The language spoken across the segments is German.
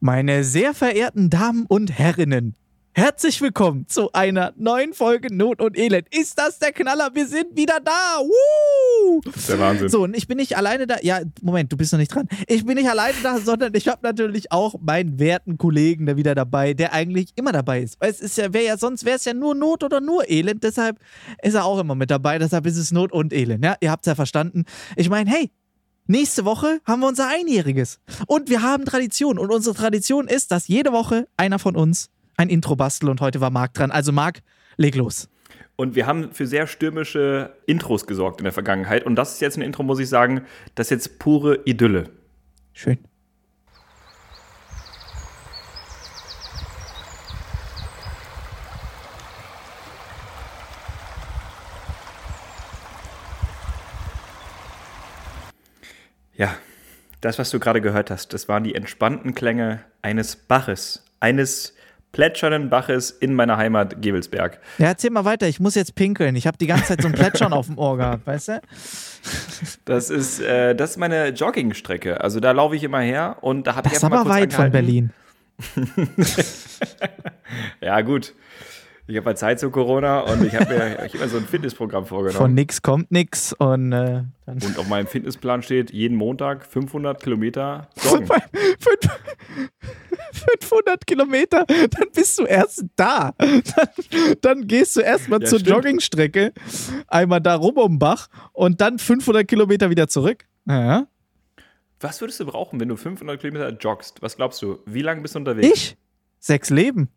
Meine sehr verehrten Damen und Herrinnen, herzlich willkommen zu einer neuen Folge Not und Elend. Ist das der Knaller? Wir sind wieder da. Woo! Das ist der Wahnsinn. So, und ich bin nicht alleine da. Ja, Moment, du bist noch nicht dran. Ich bin nicht alleine da, sondern ich habe natürlich auch meinen werten Kollegen da wieder dabei, der eigentlich immer dabei ist. Weil es ist ja, wäre ja sonst wäre es ja nur Not oder nur Elend. Deshalb ist er auch immer mit dabei. Deshalb ist es Not und Elend. Ja, ihr habt es ja verstanden. Ich meine, hey, Nächste Woche haben wir unser Einjähriges. Und wir haben Tradition. Und unsere Tradition ist, dass jede Woche einer von uns ein Intro bastelt. Und heute war Marc dran. Also Marc, leg los. Und wir haben für sehr stürmische Intros gesorgt in der Vergangenheit. Und das ist jetzt ein Intro, muss ich sagen, das ist jetzt pure Idylle. Schön. Ja, das, was du gerade gehört hast, das waren die entspannten Klänge eines Baches, eines plätschernden Baches in meiner Heimat Gebelsberg. Ja, erzähl mal weiter. Ich muss jetzt pinkeln. Ich habe die ganze Zeit so ein Plätschern auf dem Ohr gehabt, weißt du? Das ist, äh, das ist meine Joggingstrecke. Also da laufe ich immer her und da habe ich Das ist aber weit von angehalten. Berlin. Ja, gut. Ich habe halt Zeit zu Corona und ich habe mir ich hab mir so ein Fitnessprogramm Von vorgenommen. nix kommt nix. Und äh, dann Und auf meinem Fitnessplan steht jeden Montag 500 Kilometer joggen. Fünf- 500 Kilometer, dann bist du erst da. Dann, dann gehst du erstmal Ja, zur stimmt. Joggingstrecke, einmal da rum um den Bach und dann 500 Kilometer wieder zurück. Ja. Was würdest du brauchen, wenn du 500 Kilometer joggst? Was glaubst du? Wie lange bist du unterwegs? Ich? Sechs Leben.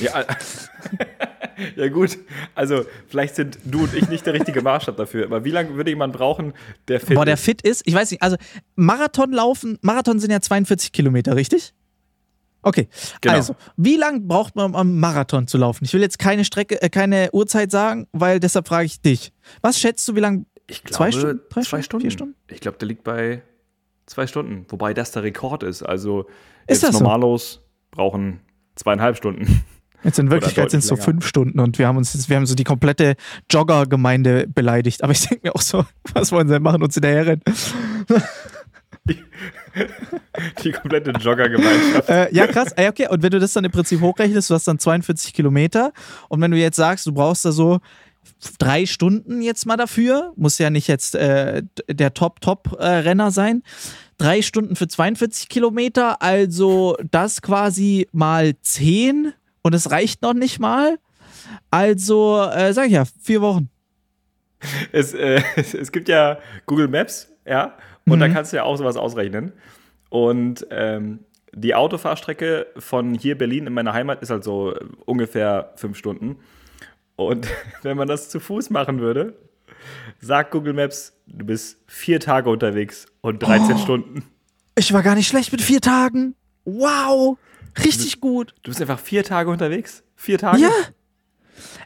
Ja, ja gut. Also vielleicht sind du und ich nicht der richtige Maßstab dafür. Aber wie lange würde jemand brauchen, der fit Boah, der ist? fit ist. Ich weiß nicht, also Marathon laufen, Marathon sind ja 42 Kilometer, richtig? Okay, Genau. also, wie lang braucht man, um am Marathon zu laufen? Ich will jetzt keine Strecke, äh, keine Uhrzeit sagen, weil deshalb frage ich dich. Was schätzt du, wie lang? Ich Zwei glaube, Stunden? Drei zwei Stunden? Stunden? Vier Stunden? Ich glaube, der liegt bei zwei Stunden. Wobei das der Rekord ist. Also Ist jetzt das so? normalos brauchen zweieinhalb Stunden. Jetzt in Wirklichkeit sind es so länger. fünf Stunden und wir haben uns wir haben so die komplette Jogger-Gemeinde beleidigt. Aber ich denke mir auch so, was wollen sie denn machen, uns hinterherrennen? Die komplette Joggergemeinschaft. Äh, ja, krass. Okay, und wenn du das dann im Prinzip hochrechnest, du hast dann 42 Kilometer und wenn du jetzt sagst, du brauchst da so drei Stunden jetzt mal dafür, muss ja nicht jetzt äh, der Top-Top-Renner sein, drei Stunden für 42 Kilometer, also das quasi mal 10 und es reicht noch nicht mal. Also, äh, sag ich ja, vier Wochen. Es, äh, es, es gibt ja Google Maps, ja, und da Mhm. kannst du ja auch sowas ausrechnen. Und ähm, die Autofahrstrecke von hier Berlin in meiner Heimat ist halt so äh, ungefähr fünf Stunden. Und wenn man das zu Fuß machen würde, sagt Google Maps, du bist vier Tage unterwegs und 13 Oh. Stunden. Ich war gar nicht schlecht mit vier Tagen. Wow, richtig gut. Du bist einfach vier Tage unterwegs? Vier Tage? Ja.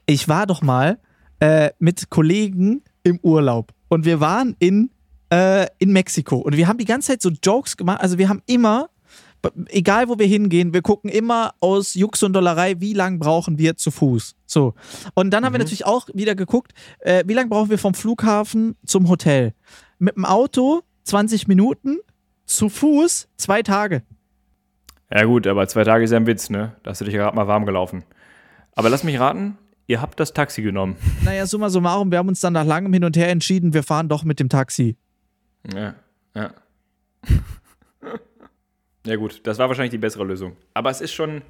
Ich war doch mal äh, mit Kollegen im Urlaub und wir waren in, äh, in Mexiko und wir haben die ganze Zeit so Jokes gemacht. Also wir haben immer, egal wo wir hingehen, wir gucken immer aus Jux und Dollerei, wie lang brauchen wir zu Fuß. So. Und dann haben wir natürlich auch wieder geguckt, äh, wie lange brauchen wir vom Flughafen zum Hotel. Mit dem Auto 20 Minuten, zu Fuß zwei Tage. Ja, gut, aber zwei Tage ist ja ein Witz, ne? Da hast du dich gerade mal warm gelaufen. Aber lass mich raten, ihr habt das Taxi genommen. Naja, summa summarum, wir haben uns dann nach langem Hin und Her entschieden, wir fahren doch mit dem Taxi. Ja, ja. Ja, gut, das war wahrscheinlich die bessere Lösung. Aber es ist schon.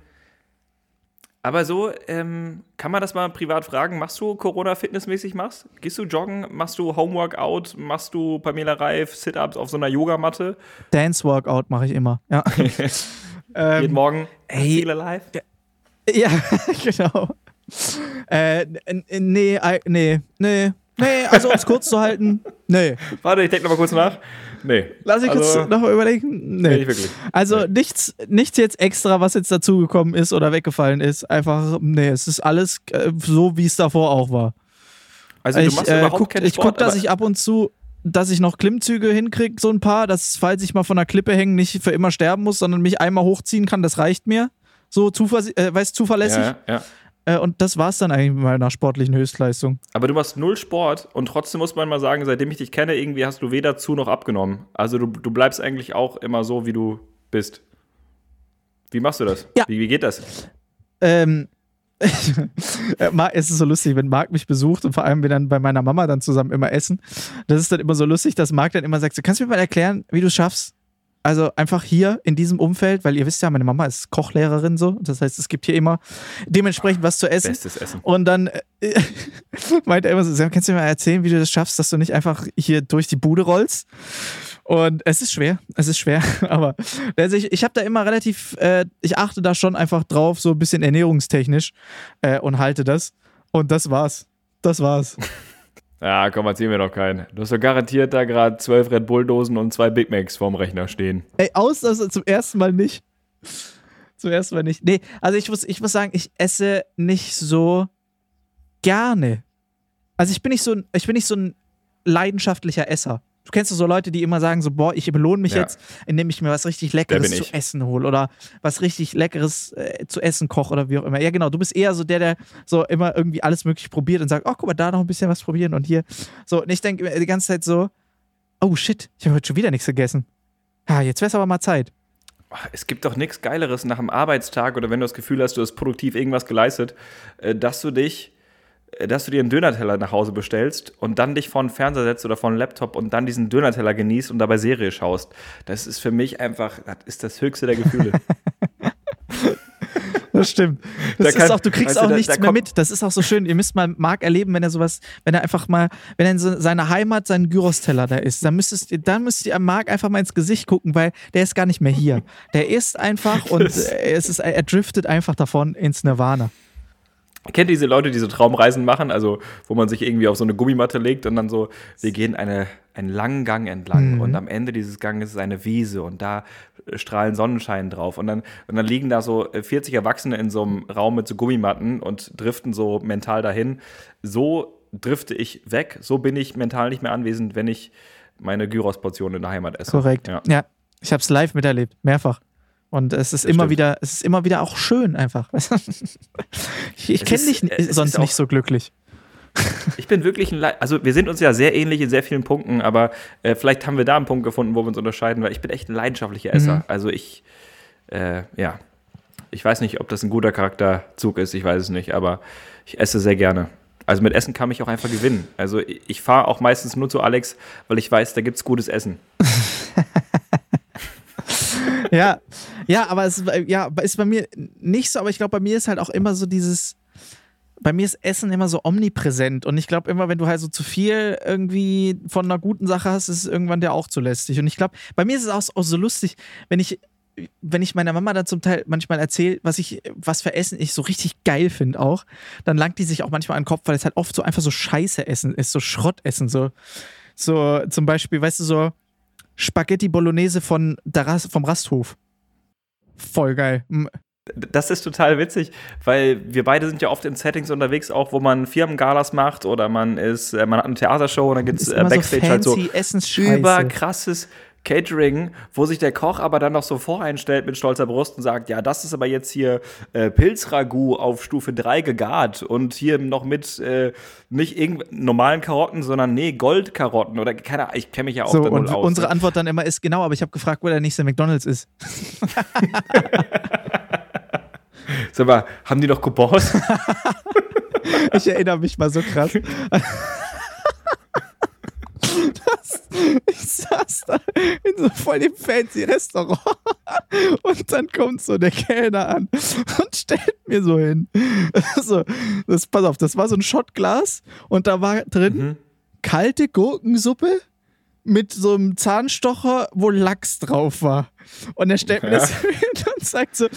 Aber so, ähm, kann man das mal privat fragen? Machst du Corona-Fitnessmäßig machst? Gehst du joggen? Machst du Homeworkout? Machst du Pamela Reif, Sit-Ups auf so einer Yogamatte? Dance-Workout mache ich immer. Ja. Jeden ähm, Morgen? ey. Feel alive? ja, genau. Äh, nee, nee, nee, nee, also um es kurz zu halten, nee. Warte, ich denke noch mal kurz nach. Nee. Lass ich Also, jetzt noch mal überlegen. Nee, Nee. nicht wirklich. Also nichts, nichts jetzt extra, was jetzt dazugekommen ist oder weggefallen ist. Einfach, nee, es ist alles äh, so, wie es davor auch war. Also, du ich machst äh, überhaupt guck, keinen ich Sport, guck, dass aber- ich ab und zu, dass ich noch Klimmzüge hinkriege, so ein paar, dass falls ich mal von der Klippe hängen, nicht für immer sterben muss, sondern mich einmal hochziehen kann, das reicht mir. So zuverlässig, äh, weißt, zuverlässig. Ja, ja. Äh, und das war's dann eigentlich mit meiner sportlichen Höchstleistung. Aber du machst null Sport und trotzdem muss man mal sagen, seitdem ich dich kenne, irgendwie hast du weder zu noch abgenommen. Also du, du bleibst eigentlich auch immer so, wie du bist. Wie machst du das? Ja. Wie, wie geht das? Ähm, äh, es ist so lustig, wenn Marc mich besucht und vor allem wir dann bei meiner Mama dann zusammen immer essen. Das ist dann immer so lustig, dass Marc dann immer sagt: so, Kannst du mir mal erklären, wie du es schaffst? Also einfach hier in diesem Umfeld, weil ihr wisst ja, meine Mama ist Kochlehrerin so. Das heißt, es gibt hier immer dementsprechend was zu essen. Bestes Essen. Und dann äh, meint er immer so, Sam, kannst du mir mal erzählen, wie du das schaffst, dass du nicht einfach hier durch die Bude rollst? Und es ist schwer, es ist schwer, aber also ich, ich habe da immer relativ, äh, ich achte da schon einfach drauf, so ein bisschen ernährungstechnisch äh, und halte das. Und das war's. Das war's. Ja, komm, erzähl mir doch keinen. Du hast doch garantiert da gerade zwölf Red Bull-Dosen und zwei Big Macs vorm Rechner stehen. Ey, aus, also zum ersten Mal nicht. Zum ersten Mal nicht. Nee, also ich muss, ich muss sagen, ich esse nicht so gerne. Also ich bin nicht so ein, ich bin nicht so ein leidenschaftlicher Esser. Du kennst so Leute, die immer sagen so, boah, ich belohne mich Ja. jetzt, indem ich mir was richtig Leckeres zu essen hole oder was richtig Leckeres äh, zu essen koche oder wie auch immer. Ja, genau, du bist eher so der, der so immer irgendwie alles möglich probiert und sagt, oh, guck mal, da noch ein bisschen was probieren und hier. So, und ich denke die ganze Zeit so, oh shit, ich habe heute schon wieder nichts gegessen. Ja, jetzt wäre es aber mal Zeit. Es gibt doch nichts Geileres nach einem Arbeitstag oder wenn du das Gefühl hast, du hast produktiv irgendwas geleistet, äh, dass du dich, dass du dir einen Dönerteller nach Hause bestellst und dann dich vor den Fernseher setzt oder vor den Laptop und dann diesen Dönerteller genießt und dabei Serie schaust. Das ist für mich einfach, das ist das höchste der Gefühle. Das stimmt. Da Das kann- ist auch, du kriegst weißt du, auch da- nichts da mehr mit. Das ist auch so schön. Ihr müsst mal Marc erleben, wenn er sowas, wenn er einfach mal, wenn er in so seiner Heimat seinen Gyros-Teller da ist, dann müsstest dann müsst ihr Marc einfach mal ins Gesicht gucken, weil der ist gar nicht mehr hier. Der isst einfach und es ist, er driftet einfach davon ins Nirvana. Kennt ihr diese Leute, die diese Traumreisen machen, also wo man sich irgendwie auf so eine Gummimatte legt und dann so, wir gehen eine, einen langen Gang entlang Mhm. und am Ende dieses Ganges ist eine Wiese und da äh, strahlen Sonnenschein drauf und dann, und dann liegen da so äh, 40 Erwachsene in so einem Raum mit so Gummimatten und driften so mental dahin. So drifte ich weg, so bin ich mental nicht mehr anwesend, wenn ich meine Gyros-Portion in der Heimat esse. Korrekt. Ja. Ja, ich habe es live miterlebt, mehrfach. Und es ist Das immer stimmt. wieder, es ist immer wieder auch schön einfach. ich ich kenne dich sonst nicht so glücklich. Ich bin wirklich ein, Le also wir sind uns ja sehr ähnlich in sehr vielen Punkten, aber äh, vielleicht haben wir da einen Punkt gefunden, wo wir uns unterscheiden, weil ich bin echt ein leidenschaftlicher Esser. Mhm. Also ich, äh, ja, ich weiß nicht, ob das ein guter Charakterzug ist, ich weiß es nicht, aber ich esse sehr gerne. Also mit Essen kann mich auch einfach gewinnen. Also ich, ich fahre auch meistens nur zu Alex, weil ich weiß, da gibt es gutes Essen. ja, ja, aber es ist- ja, ist bei mir nicht so, aber ich glaube, bei mir ist halt auch immer so dieses, bei mir ist Essen immer so omnipräsent und ich glaube immer, wenn du halt so zu viel irgendwie von einer guten Sache hast, ist es irgendwann der auch zu lästig. Und ich glaube, bei mir ist es auch, auch so lustig, wenn ich wenn ich meiner Mama dann zum Teil manchmal erzähle, was ich, was für Essen ich so richtig geil finde auch, dann langt die sich auch manchmal an den Kopf, weil es halt oft so einfach so Scheiße Essen ist, so Schrottessen, so, so zum Beispiel, weißt du, so Spaghetti Bolognese von Rast, vom Rasthof. Voll geil. Das ist total witzig, weil wir beide sind ja oft in Settings unterwegs, auch wo man Firmengalas macht oder man ist, äh, man hat eine Theatershow und dann gibt es äh, Backstage so halt so überkrasses Catering, wo sich der Koch aber dann noch so voreinstellt mit stolzer Brust und sagt, ja, das ist aber jetzt hier äh, Pilzragout auf Stufe 3 gegart und hier noch mit äh, nicht normalen Karotten, sondern nee, Goldkarotten oder keine Ahnung, ich kenne mich ja auch So, da und aus. unsere ne? Antwort dann immer ist, genau, aber ich habe gefragt, wo der nächste McDonalds ist. Sag mal, haben die noch Coupons? Ich erinnere mich mal so krass. Das, ich saß da in so voll dem fancy Restaurant und dann kommt so der Kellner an und stellt mir so hin. So, das, pass auf, das war so ein Schottglas und da war drin Mhm. kalte Gurkensuppe mit so einem Zahnstocher, wo Lachs drauf war. Und er stellt mir das hin und sagt so: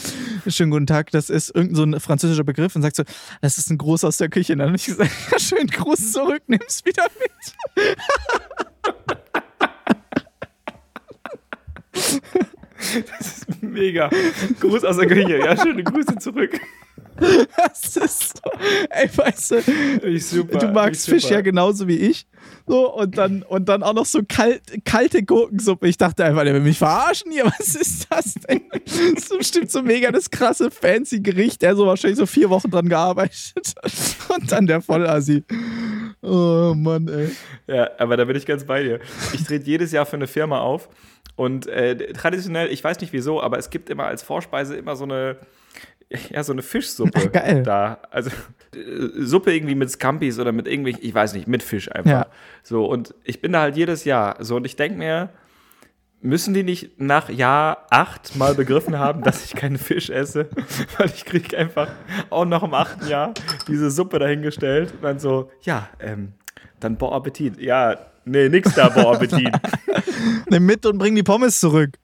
Schönen guten Tag, das ist irgendein so ein französischer Begriff. Und sagt so: Das ist ein Gruß aus der Küche. Und dann habe ich gesagt: Ja, schön, Gruß zurück, nimm's wieder mit. Mega. Gruß aus der Küche. Ja, schöne Grüße zurück. Das ist ey, weißt du, super. du magst Fisch super. ja genauso wie ich. So, und dann, und dann auch noch so kalt, kalte Gurkensuppe. Ich dachte einfach, der will mich verarschen hier. Was ist das denn? Das ist bestimmt so mega das krasse, fancy Gericht. Er so wahrscheinlich so vier Wochen dran gearbeitet. Und dann der Vollassi. Oh Mann, ey. Ja, aber da bin ich ganz bei dir. Ich trete jedes Jahr für eine Firma auf Und äh, traditionell, ich weiß nicht wieso, aber es gibt immer als Vorspeise immer so eine, ja, so eine Fischsuppe Geil. da. Also äh, Suppe irgendwie mit Scampis oder mit irgendwelchen, ich weiß nicht, mit Fisch einfach. Ja. So, und ich bin da halt jedes Jahr so und ich denke mir, müssen die nicht nach Jahr acht mal begriffen haben, dass ich keinen Fisch esse? Weil ich kriege einfach auch noch im achten Jahr diese Suppe dahingestellt und dann so, ja, ähm, dann Bon Appetit. Ja, nee, nix da, Bon Appetit. Nimm mit und bring die Pommes zurück.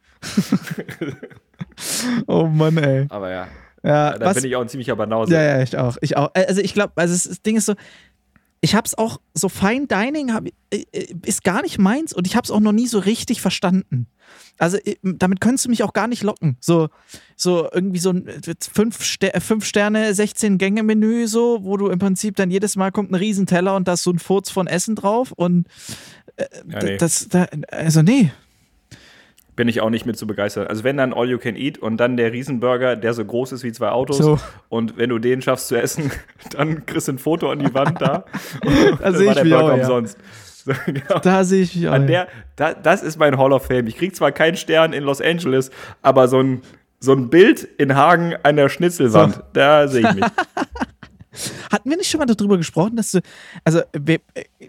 oh Mann, ey. Aber ja, Ja, da was, bin ich auch ein ziemlicher Banause. ja, ja, ich auch. Ich auch. Also ich glaube, also das Ding ist so, ich hab's auch, so Fine Dining hab, äh, äh, ist gar nicht meins und ich hab's auch noch nie so richtig verstanden. Also äh, damit könntest du mich auch gar nicht locken. So, so irgendwie so ein 5 Ster fünf Sterne, 16 Gänge Menü, so, wo du im Prinzip dann jedes Mal kommt ein Riesenteller und da ist so ein Furz von Essen drauf und äh, Ja, nee. das, da, also nee. Bin ich auch nicht mit zu begeistern. Also wenn dann All You Can Eat und dann der Riesenburger, der so groß ist wie zwei Autos. So. Und wenn du den schaffst zu essen, dann kriegst du ein Foto an die Wand da. Da sehe ich mich auch, ja. umsonst. So, genau. Da sehe ich mich auch. An ja. der, da, das ist mein Hall of Fame. Ich krieg zwar keinen Stern in Los Angeles, aber so ein, so ein Bild in Hagen an der Schnitzelwand, So. da sehe ich mich. Hatten wir nicht schon mal darüber gesprochen, dass du, also we-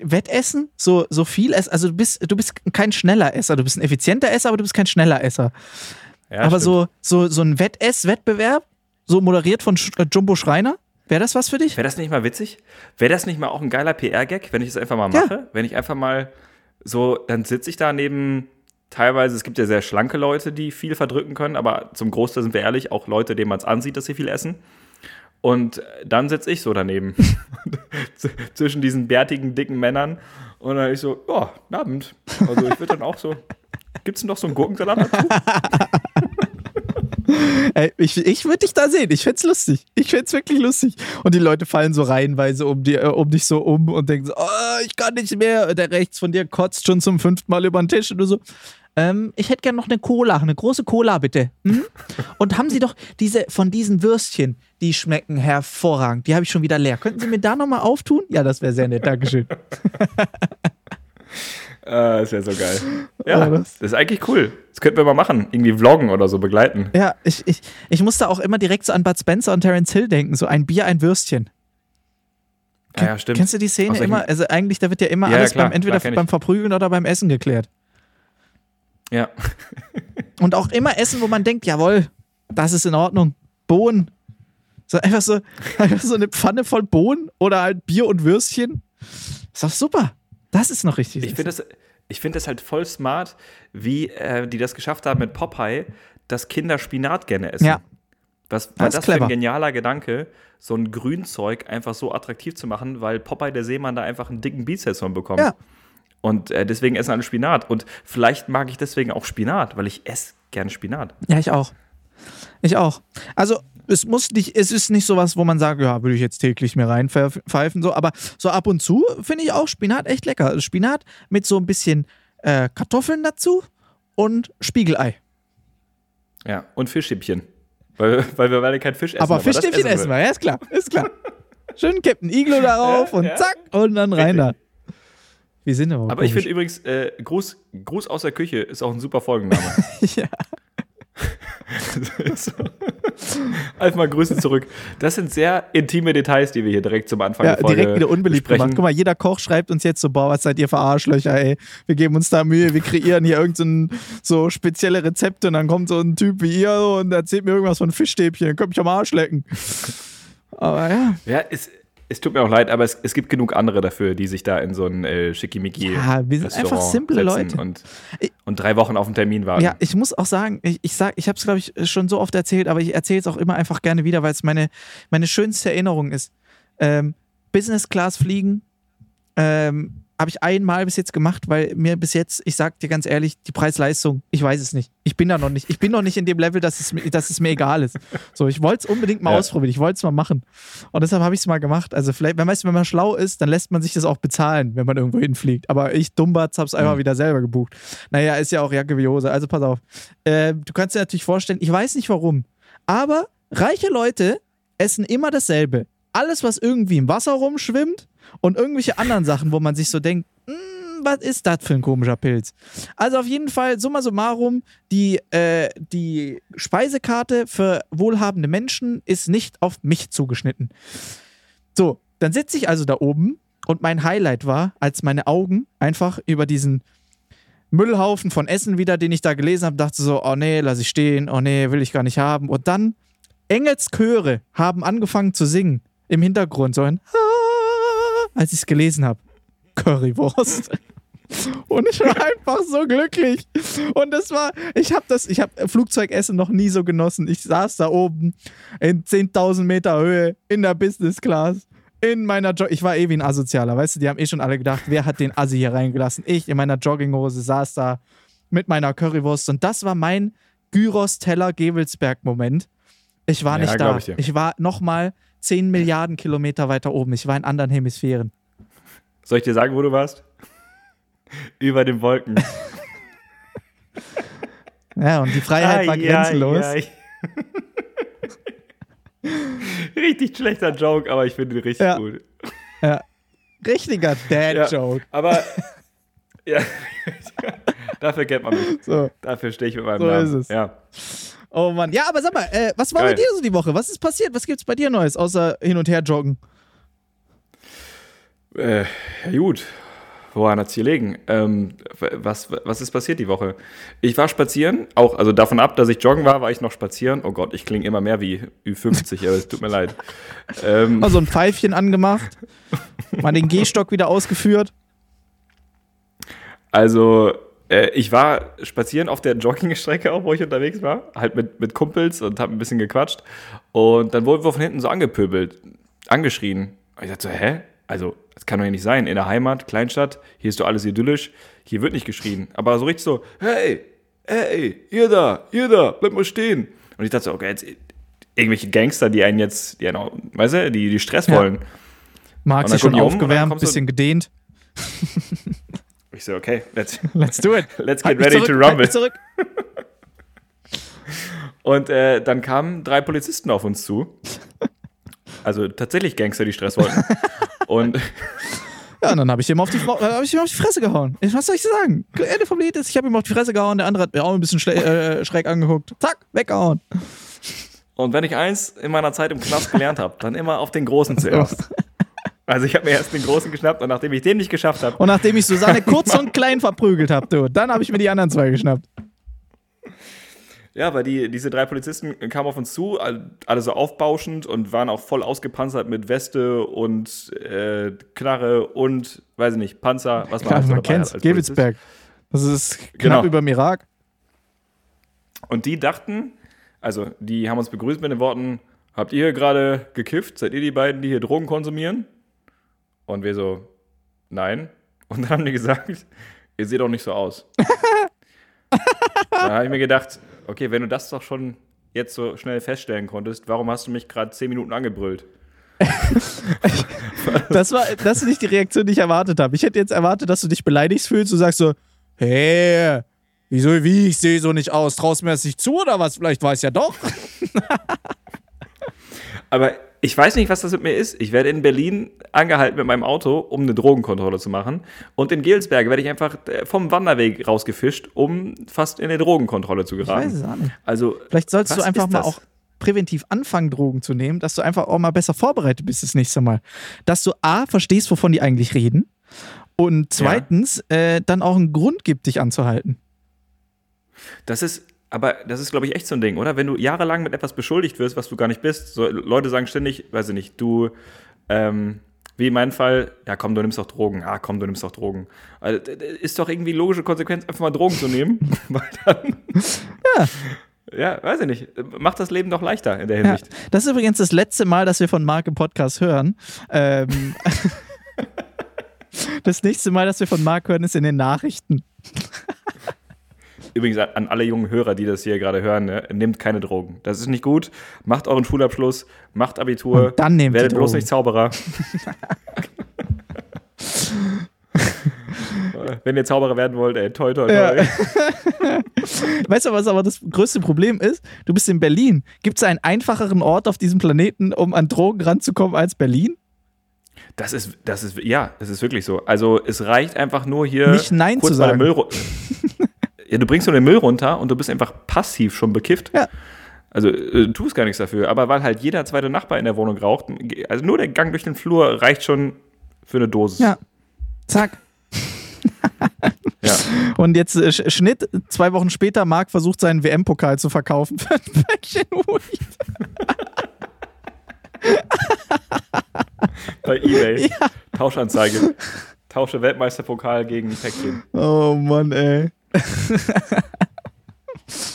Wettessen, so, so viel essen, also du bist, du bist kein schneller Esser, du bist ein effizienter Esser, aber du bist kein schneller Esser. Ja, aber stimmt. so, so, so ein Wettess-Wettbewerb, so moderiert von Sch äh, Jumbo Schreiner, wäre das was für dich? Wäre das nicht mal witzig? Wäre das nicht mal auch ein geiler PR-Gag, wenn ich es einfach mal Ja. mache? Wenn ich einfach mal so, dann sitze ich da neben teilweise, es gibt ja sehr schlanke Leute, die viel verdrücken können, aber zum Großteil sind wir ehrlich, auch Leute, denen man es ansieht, dass sie viel essen. Und dann sitze ich so daneben. Zwischen diesen bärtigen, dicken Männern. Und dann ich so, ja, guten Abend. Also ich würde dann auch so, gibt es noch so einen Gurkensalat dazu? Ey, ich ich würde dich da sehen, ich find's lustig. Ich find's wirklich lustig. Und die Leute fallen so reihenweise um, die, äh, um dich so um und denken so, oh, ich kann nicht mehr. Der rechts von dir kotzt schon zum fünften Mal über den Tisch und du so, ähm, ich hätte gerne noch eine Cola, eine große Cola bitte. Hm? Und haben Sie doch diese von diesen Würstchen, die schmecken hervorragend. Die habe ich schon wieder leer. Könnten Sie mir da nochmal auftun? Ja, das wäre sehr nett. Dankeschön. Äh, das wäre so geil. Ja, Ja, das- das ist eigentlich cool. Das könnten wir mal machen. Irgendwie vloggen oder so begleiten. Ja, ich, ich, ich musste auch immer direkt so an Bud Spencer und Terence Hill denken. So ein Bier, ein Würstchen. Ja, ja, stimmt. Kennst du die Szene immer? Also eigentlich, da wird ja immer Ja, alles klar, beim, entweder klar, beim Verprügeln oder beim Essen geklärt. Ja. Und auch immer Essen, wo man denkt, jawohl, das ist in Ordnung. Bohnen. So einfach so, einfach so eine Pfanne voll Bohnen oder halt Bier und Würstchen. Ist doch super. Das ist noch richtig. Ich finde das, ich find das halt voll smart, wie äh, die das geschafft haben mit Popeye, dass Kinder Spinat gerne essen. Ja. Was war Das ist das für ein genialer Gedanke, so ein Grünzeug einfach so attraktiv zu machen, weil Popeye der Seemann da einfach einen dicken Bizeps von bekommt. Ja. Und äh, deswegen essen alle Spinat. Und vielleicht mag ich deswegen auch Spinat, weil ich esse gerne Spinat. Ja, ich auch. Ich auch. Also, es muss nicht, es ist nicht sowas, wo man sagt, ja, würde ich jetzt täglich mir reinpfeifen, so, aber so ab und zu finde ich auch Spinat echt lecker. Also Spinat mit so ein bisschen äh, Kartoffeln dazu und Spiegelei. Ja. Und Fischstäbchen. Weil, weil wir beide kein Fisch essen. aber Fischstäbchen essen wir, ja, ist klar, ist klar. Schön Captain Iglo darauf Ja, und ja. zack und dann rein da. Wir sind aber Aber ich finde übrigens, äh, Gruß, Gruß aus der Küche ist auch ein super Folgenname. ja. so. Einfach mal Grüße zurück. Das sind sehr intime Details, die wir hier direkt zum Anfang Ja, der Folge direkt wieder unbeliebt besprechen. gemacht. Guck mal, jeder Koch schreibt uns jetzt so, boah, was seid ihr für Arschlöcher, ey. Wir geben uns da Mühe, wir kreieren hier irgendein so spezielle Rezepte und dann kommt so ein Typ wie ihr und erzählt mir irgendwas von Fischstäbchen, dann könnt mich am Arsch lecken. Aber ja, Ja, es, es tut mir auch leid, aber es, es gibt genug andere dafür, die sich da in so ein äh, schickimicki Ja, wir sind einfach simple Leute. Und, und drei Wochen auf einen Termin warten. ja, ich muss auch sagen, ich, ich sag, ich habe es glaube ich schon so oft erzählt, aber ich erzähle es auch immer einfach gerne wieder, weil es meine, meine schönste Erinnerung ist. Ähm, Business Class fliegen, ähm, habe ich einmal bis jetzt gemacht, weil mir bis jetzt, ich sag dir ganz ehrlich, die Preis-Leistung, ich weiß es nicht. Ich bin da noch nicht. Ich bin noch nicht in dem Level, dass es, mir- dass es mir egal ist. So, ich wollte es unbedingt mal Ja. ausprobieren. Ich wollte es mal machen. Und deshalb habe ich es mal gemacht. Also vielleicht, wenn, weißt, wenn man schlau ist, dann lässt man sich das auch bezahlen, wenn man irgendwo hinfliegt. Aber ich, Dummbatz, habe es einfach Mhm. wieder selber gebucht. Naja, ist ja auch Jacke wie Hose. Also pass auf. Äh, du kannst dir natürlich vorstellen, ich weiß nicht warum, aber reiche Leute essen immer dasselbe. Alles, was irgendwie im Wasser rumschwimmt und irgendwelche anderen Sachen, wo man sich so denkt, "Mm, was ist das für ein komischer Pilz? Also auf jeden Fall, summa summarum, die, äh, die Speisekarte für wohlhabende Menschen ist nicht auf mich zugeschnitten. So, dann sitze ich also da oben und mein Highlight war, als meine Augen einfach über diesen Müllhaufen von Essen wieder, den ich da gelesen habe, dachte so, oh nee, lass ich stehen, oh nee, will ich gar nicht haben. Und dann Engelschöre haben angefangen zu singen im Hintergrund, so ein als ich es gelesen habe. Currywurst. Und ich war einfach so glücklich. Und das war, ich habe das, ich habe Flugzeugessen noch nie so genossen. Ich saß da oben in 10.000 Meter Höhe in der Business Class. In meiner jo ich war eh wie ein Asozialer, weißt du, die haben eh schon alle gedacht, wer hat den Assi hier reingelassen? Ich in meiner Jogginghose saß da mit meiner Currywurst und das war mein Gyros-Teller-Gewelsberg-Moment. Ich war Ja, nicht da. ich. Ich war nochmal 10 Milliarden Kilometer weiter oben. Ich war in anderen Hemisphären. Soll ich dir sagen, wo du warst? Über den Wolken. Ja, und die Freiheit war Ai, grenzenlos. ai, ai. richtig schlechter Joke, aber ich finde ihn richtig Ja. gut. Richtiger Ja. Dad-Joke. Aber ja, dafür kennt man mich. So. Dafür stehe ich mit meinem So Namen. ist es. Ja. Oh Mann. Ja, aber sag mal, äh, was war bei Geil. dir so die Woche? Was ist passiert? Was gibt's bei dir Neues, außer hin und her joggen? Äh, ja gut. Woran hat's hier liegen? Ähm, was, was ist passiert die Woche? Ich war spazieren, auch, also davon ab, dass ich joggen war, war ich noch spazieren. Oh Gott, ich klinge immer mehr wie Ü50, aber es tut mir leid. Ähm, Mal so ein Pfeifchen angemacht, mal den Gehstock wieder ausgeführt. Also, äh, ich war spazieren auf der Joggingstrecke, auch wo ich unterwegs war, halt mit, mit Kumpels und hab ein bisschen gequatscht. Und dann wurden wir von hinten so angepöbelt, angeschrien. Und ich dachte so, hä? Also, das kann doch hier nicht sein. In der Heimat, Kleinstadt, hier ist doch alles idyllisch, hier wird nicht geschrien. Aber so richtig so, hey, hey, ihr da, ihr da, bleibt mal stehen. Und ich dachte so, okay, jetzt irgendwelche Gangster, die einen jetzt, die einen weißt du, die, die Stress Ja. wollen. Marc Und sich schon um aufgewärmt, bisschen gedehnt. Ich so, okay, let's, Let's do it. let's Halt get mich ready zurück, to halt rumble. mich zurück. Und äh, dann kamen drei Polizisten auf uns zu. Also tatsächlich Gangster, die Stress wollten. Und Ja, und dann habe ich, ihm auf die äh, hab ich ihm auf die Fresse gehauen. Was soll ich sagen? Ende vom Lied ist, ich habe ihm auf die Fresse gehauen, der andere hat mir auch ein bisschen schle- äh, schräg angeguckt. Zack, weggehauen. Und wenn ich eins in meiner Zeit im Knast gelernt habe, dann immer auf den Großen zuerst. Also ich habe mir erst den Großen geschnappt und nachdem ich den nicht geschafft habe, Und nachdem ich Susanne kurz und klein verprügelt habe, du, dann habe ich mir die anderen zwei geschnappt. ja, weil die, diese drei Polizisten kamen auf uns zu, all- alle so aufbauschend und waren auch voll ausgepanzert mit Weste und äh, Knarre und, weiß ich nicht, Panzer, was man Ja, halt man Polizist. Gewelsberg. Das ist knapp Genau. über Irak. Und die dachten, also die haben uns begrüßt mit den Worten, habt ihr gerade gekifft? Seid ihr die beiden, die hier Drogen konsumieren? Und wir so, nein. Und dann haben die gesagt, ihr seht doch nicht so aus. da habe ich mir gedacht, okay, wenn du das doch schon jetzt so schnell feststellen konntest, warum hast du mich gerade zehn Minuten angebrüllt? Das war das ist nicht die Reaktion, die ich erwartet habe. Ich hätte jetzt erwartet, dass du dich beleidigt fühlst und sagst so, hey, wieso, wie, ich sehe so nicht aus, traust mir das nicht zu oder was? Vielleicht war es ja doch. Aber ich weiß nicht, was das mit mir ist. Ich werde in Berlin angehalten mit meinem Auto, um eine Drogenkontrolle zu machen. Und in Gelsberg werde ich einfach äh, vom Wanderweg rausgefischt, um fast in eine Drogenkontrolle zu geraten. es auch nicht. Also, Vielleicht solltest Was du einfach mal auch präventiv anfangen, Drogen zu nehmen, dass du einfach auch mal besser vorbereitet bist das nächste Mal. Dass du A, verstehst, wovon die eigentlich reden und zweitens äh, dann auch einen Grund gibt, dich anzuhalten. das ist, aber das ist, glaube ich, echt so ein Ding, oder? Wenn du jahrelang mit etwas beschuldigt wirst, was du gar nicht bist, so, Leute sagen ständig, weiß ich nicht, du, ähm, wie in meinem Fall, ja komm, du nimmst doch Drogen, ah komm, du nimmst doch Drogen. Also, ist doch irgendwie logische Konsequenz, einfach mal Drogen zu nehmen, weil dann, Ja. ja, weiß ich nicht, macht das Leben doch leichter in der Ja. Hinsicht. Das ist übrigens das letzte Mal, dass wir von Marc im Podcast hören. Ähm, das nächste Mal, dass wir von Marc hören, ist in den Nachrichten. Übrigens an alle jungen Hörer, die das hier gerade hören, ne, nehmt keine Drogen. Das ist nicht gut. Macht euren Schulabschluss, macht Abitur, Und dann nehmt werdet bloß nicht Zauberer. Wenn ihr Zauberer werden wollt, ey, toi, toi, toi. Ja. Weißt du, was aber das größte Problem ist? Du bist in Berlin. Gibt es einen einfacheren Ort auf diesem Planeten, um an Drogen ranzukommen als Berlin? Das ist, das ist, ja, das ist wirklich so. Also es reicht einfach nur hier Nicht Nein kurz zu sagen. Müll ru- ja, du bringst nur den Müll runter und du bist einfach passiv schon bekifft. Ja. Also äh, du tust gar nichts dafür. Aber weil halt jeder zweite Nachbar in der Wohnung raucht, also nur der Gang durch den Flur reicht schon für eine Dosis. Ja. Zack. Ja. Und jetzt äh, Sch- Schnitt, zwei Wochen später, Marc versucht seinen WM-Pokal zu verkaufen für ein Päckchen Weed. Bei Ebay. Tauschanzeige. Tausche Weltmeisterpokal gegen ein Päckchen. Oh Mann, ey.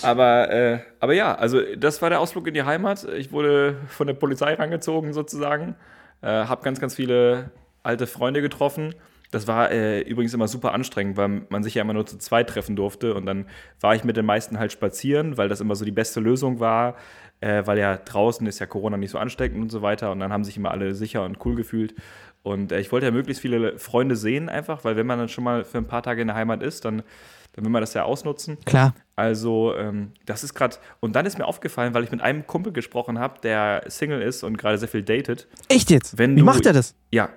Aber, äh, aber ja, also das war der Ausflug in die Heimat. Ich wurde von der Polizei rangezogen sozusagen. Äh, hab ganz, ganz viele alte Freunde getroffen. Das war äh, übrigens immer super anstrengend, weil man sich ja immer nur zu zweit treffen durfte. Und dann war ich mit den meisten halt spazieren, weil das immer so die beste Lösung war. Äh, weil ja draußen ist ja Corona nicht so ansteckend und so weiter. Und dann haben sich immer alle sicher und cool gefühlt. Und äh, ich wollte ja möglichst viele Freunde sehen einfach, weil wenn man dann schon mal für ein paar Tage in der Heimat ist, dann, dann will man das ja ausnutzen. Klar. Also, ähm, das ist gerade. Und dann ist mir aufgefallen, weil ich mit einem Kumpel gesprochen habe, der Single ist und gerade sehr viel datet. Echt jetzt? Wenn Wie du- macht er das? Ja.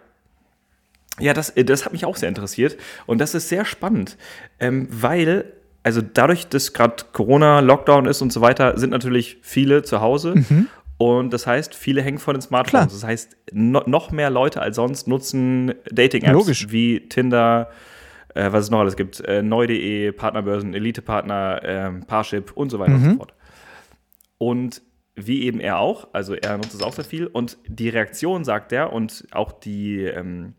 Ja, das, äh, das hat mich auch sehr interessiert. Und das ist sehr spannend, ähm, weil, also dadurch, dass gerade Corona, Lockdown ist und so weiter, sind natürlich viele zu Hause. Und das heißt, viele hängen von den Smartphones. Klar. Das heißt, no, noch mehr Leute als sonst nutzen Dating-Apps wie Tinder, äh, was es noch alles gibt, äh, neu.de, Partnerbörsen, Elite-Partner, ähm, Parship und so weiter und so fort. Und wie eben er auch, also er nutzt es auch sehr viel. Und die Reaktion, sagt er, und auch die, ähm,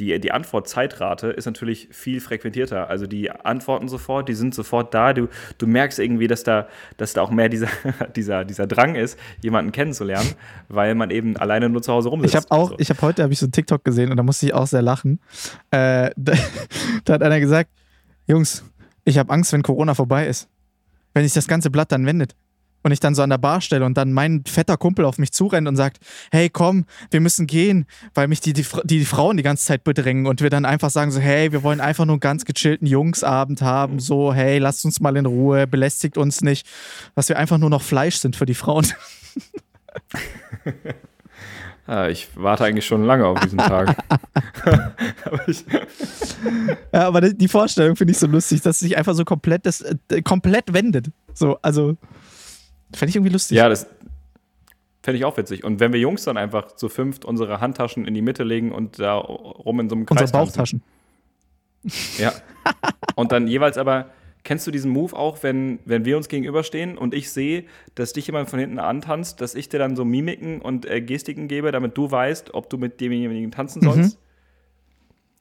die, die Antwortzeitrate ist natürlich viel frequentierter. Also die antworten sofort, die sind sofort da. Du, du merkst irgendwie, dass da, dass da auch mehr dieser, dieser, dieser Drang ist, jemanden kennenzulernen, weil man eben alleine nur zu Hause rumsitzt. Ich habe auch, So. ich habe heute habe ich so einen TikTok gesehen und da musste ich auch sehr lachen. Äh, da, da hat einer gesagt, Jungs, ich habe Angst, wenn Corona vorbei ist. Wenn sich das ganze Blatt dann wendet. Und ich dann so an der Bar stelle und dann mein fetter Kumpel auf mich zurennt und sagt, hey komm, wir müssen gehen, weil mich die, die, die Frauen die ganze Zeit bedrängen und wir dann einfach sagen so, hey, wir wollen einfach nur einen ganz gechillten Jungsabend haben, so, hey, lasst uns mal in Ruhe, belästigt uns nicht, dass wir einfach nur noch Fleisch sind für die Frauen. Ah, ich warte eigentlich schon lange auf diesen Tag. Aber Ja, aber die die Vorstellung finde ich so lustig, dass sich einfach so komplett das äh, komplett wendet. So, also fände ich irgendwie lustig. ja, das fände ich auch witzig. Und wenn wir Jungs dann einfach zu fünft unsere Handtaschen in die Mitte legen und da rum in so einem Unsere Kreis tanzen. Bauchtaschen. Ja. Und dann jeweils aber, kennst du diesen Move auch, wenn, wenn wir uns gegenüberstehen und ich sehe, dass dich jemand von hinten antanzt, dass ich dir dann so Mimiken und äh, Gestiken gebe, damit du weißt, ob du mit demjenigen tanzen sollst?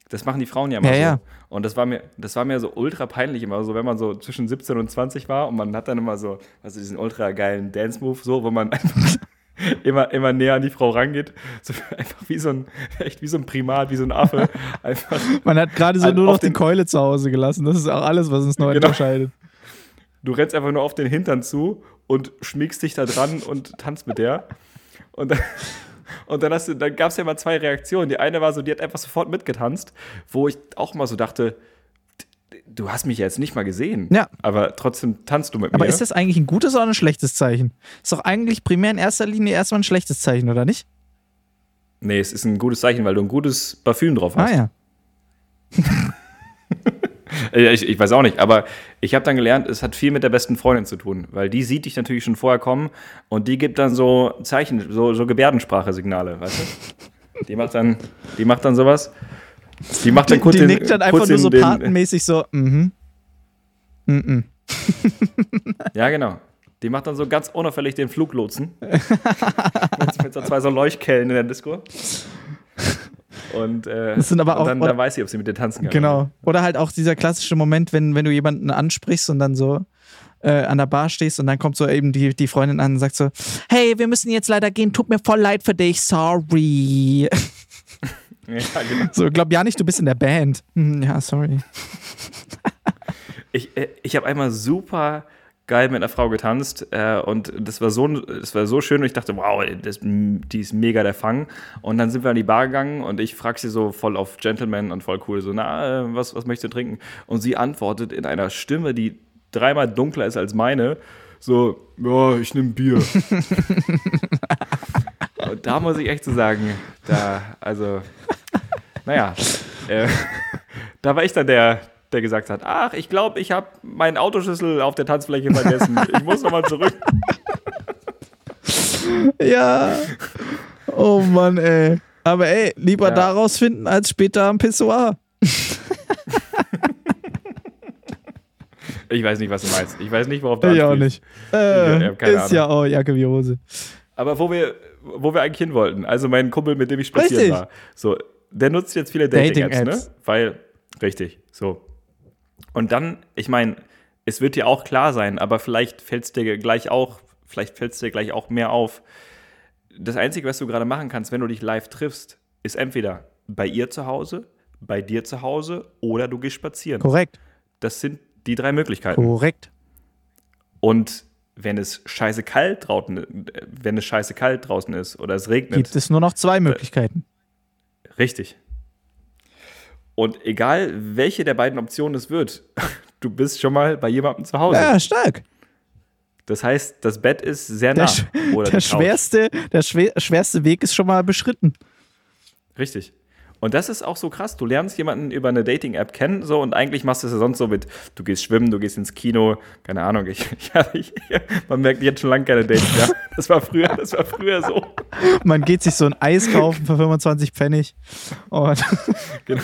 Das machen die Frauen ja immer Ja, so. ja. Und das war mir, das war mir so ultra peinlich immer, so wenn man so zwischen 17 und 20 war und man hat dann immer so, also diesen ultra geilen Dance-Move, so, wo man einfach immer, immer näher an die Frau rangeht. So einfach wie so ein, echt wie so ein Primat, wie so ein Affe. Einfach Man hat gerade so An- nur noch die den- Keule zu Hause gelassen. Das ist auch alles, was uns noch Genau. unterscheidet. Du rennst einfach nur auf den Hintern zu und schmiegst dich da dran und tanzt mit der. Und dann, und dann, hast du- dann gab es ja mal zwei Reaktionen. Die eine war so, die hat einfach sofort mitgetanzt, wo ich auch mal so dachte, du hast mich ja jetzt nicht mal gesehen. Ja. Aber trotzdem tanzt du mit Aber mir. ist das eigentlich ein gutes oder ein schlechtes Zeichen? Ist doch eigentlich primär in erster Linie erstmal ein schlechtes Zeichen, oder nicht? nee, es ist ein gutes Zeichen, weil du ein gutes Parfüm drauf hast. Ah ja. Äh, Ich, ich weiß auch nicht, aber ich habe dann gelernt, es hat viel mit der besten Freundin zu tun, weil die sieht dich natürlich schon vorher kommen und die gibt dann so Zeichen, so, so Gebärdensprache-Signale, weißt du? Die macht dann, die macht dann sowas. Die macht dann Die, kurz die den, nickt dann einfach nur so den, patenmäßig so, mhm. Mhm. Ja, genau. Die macht dann so ganz unauffällig den Fluglotsen. mit, mit so zwei so Leuchtkellen in der Disco. Und, äh, Das sind aber auch- dann, oder- dann weiß sie, ob sie mit dir tanzen kann. Genau. Oder halt auch dieser klassische Moment, wenn, wenn du jemanden ansprichst und dann so äh, an der Bar stehst und dann kommt so eben die, die Freundin an und sagt so, hey, wir müssen jetzt leider gehen, tut mir voll leid für dich, sorry. Ja, genau. So, glaub ja nicht, du bist in der Band. Hm, Ja, sorry. Ich, äh, ich habe einmal super geil mit einer Frau getanzt äh, und das war, so, das war so schön und ich dachte, wow, das, die ist mega der Fang. Und dann sind wir an die Bar gegangen und ich frage sie so voll auf Gentleman und voll cool, so, na, äh, was, was möchtest du trinken? Und sie antwortet in einer Stimme, die dreimal dunkler ist als meine, so, ja, ich nehme Bier. und Und da muss ich echt so sagen, da, also, naja, äh, da war ich dann der, der gesagt hat, ach, ich glaube, ich habe meinen Autoschlüssel auf der Tanzfläche vergessen. Ich muss nochmal zurück. Ja. Oh Mann, ey. Aber ey, lieber Ja. da rausfinden als später am Pissoir. Ich weiß nicht, was du meinst. Ich weiß nicht, worauf du Ich auch nicht. Äh, keine ist ja auch Jacke wie Hose. Aber wo wir, wo wir eigentlich hin wollten, also mein Kumpel, mit dem ich spazieren Richtig. war, so, der nutzt jetzt viele Dating-Apps, Dating-Apps. ne? Weil, richtig, so. Und dann, ich meine, es wird dir auch klar sein, aber vielleicht fällt es dir gleich auch, vielleicht fällt es dir gleich auch mehr auf. Das Einzige, was du gerade machen kannst, wenn du dich live triffst, ist entweder bei ihr zu Hause, bei dir zu Hause oder du gehst spazieren. Korrekt. Das sind die drei Möglichkeiten. Korrekt. Und wenn es scheiße kalt draußen, äh, wenn es scheiße kalt draußen ist oder es regnet, Gibt es nur noch zwei Möglichkeiten. richtig. Und egal welche der beiden Optionen es wird, du bist schon mal bei jemandem zu Hause. Ja, stark. Das heißt, das Bett ist sehr Der, nah. sch- oder der, schwerste, der schwer, schwerste Weg ist schon mal beschritten. Richtig. Und das ist auch so krass. Du lernst jemanden über eine Dating-App kennen, so und eigentlich machst du es ja sonst so mit, du gehst schwimmen, du gehst ins Kino, keine Ahnung. Ich, ja, ich, man merkt jetzt schon lange keine Dates mehr. Das war früher, das war früher so. Man geht sich so ein Eis kaufen für 25 Pfennig. Und Genau.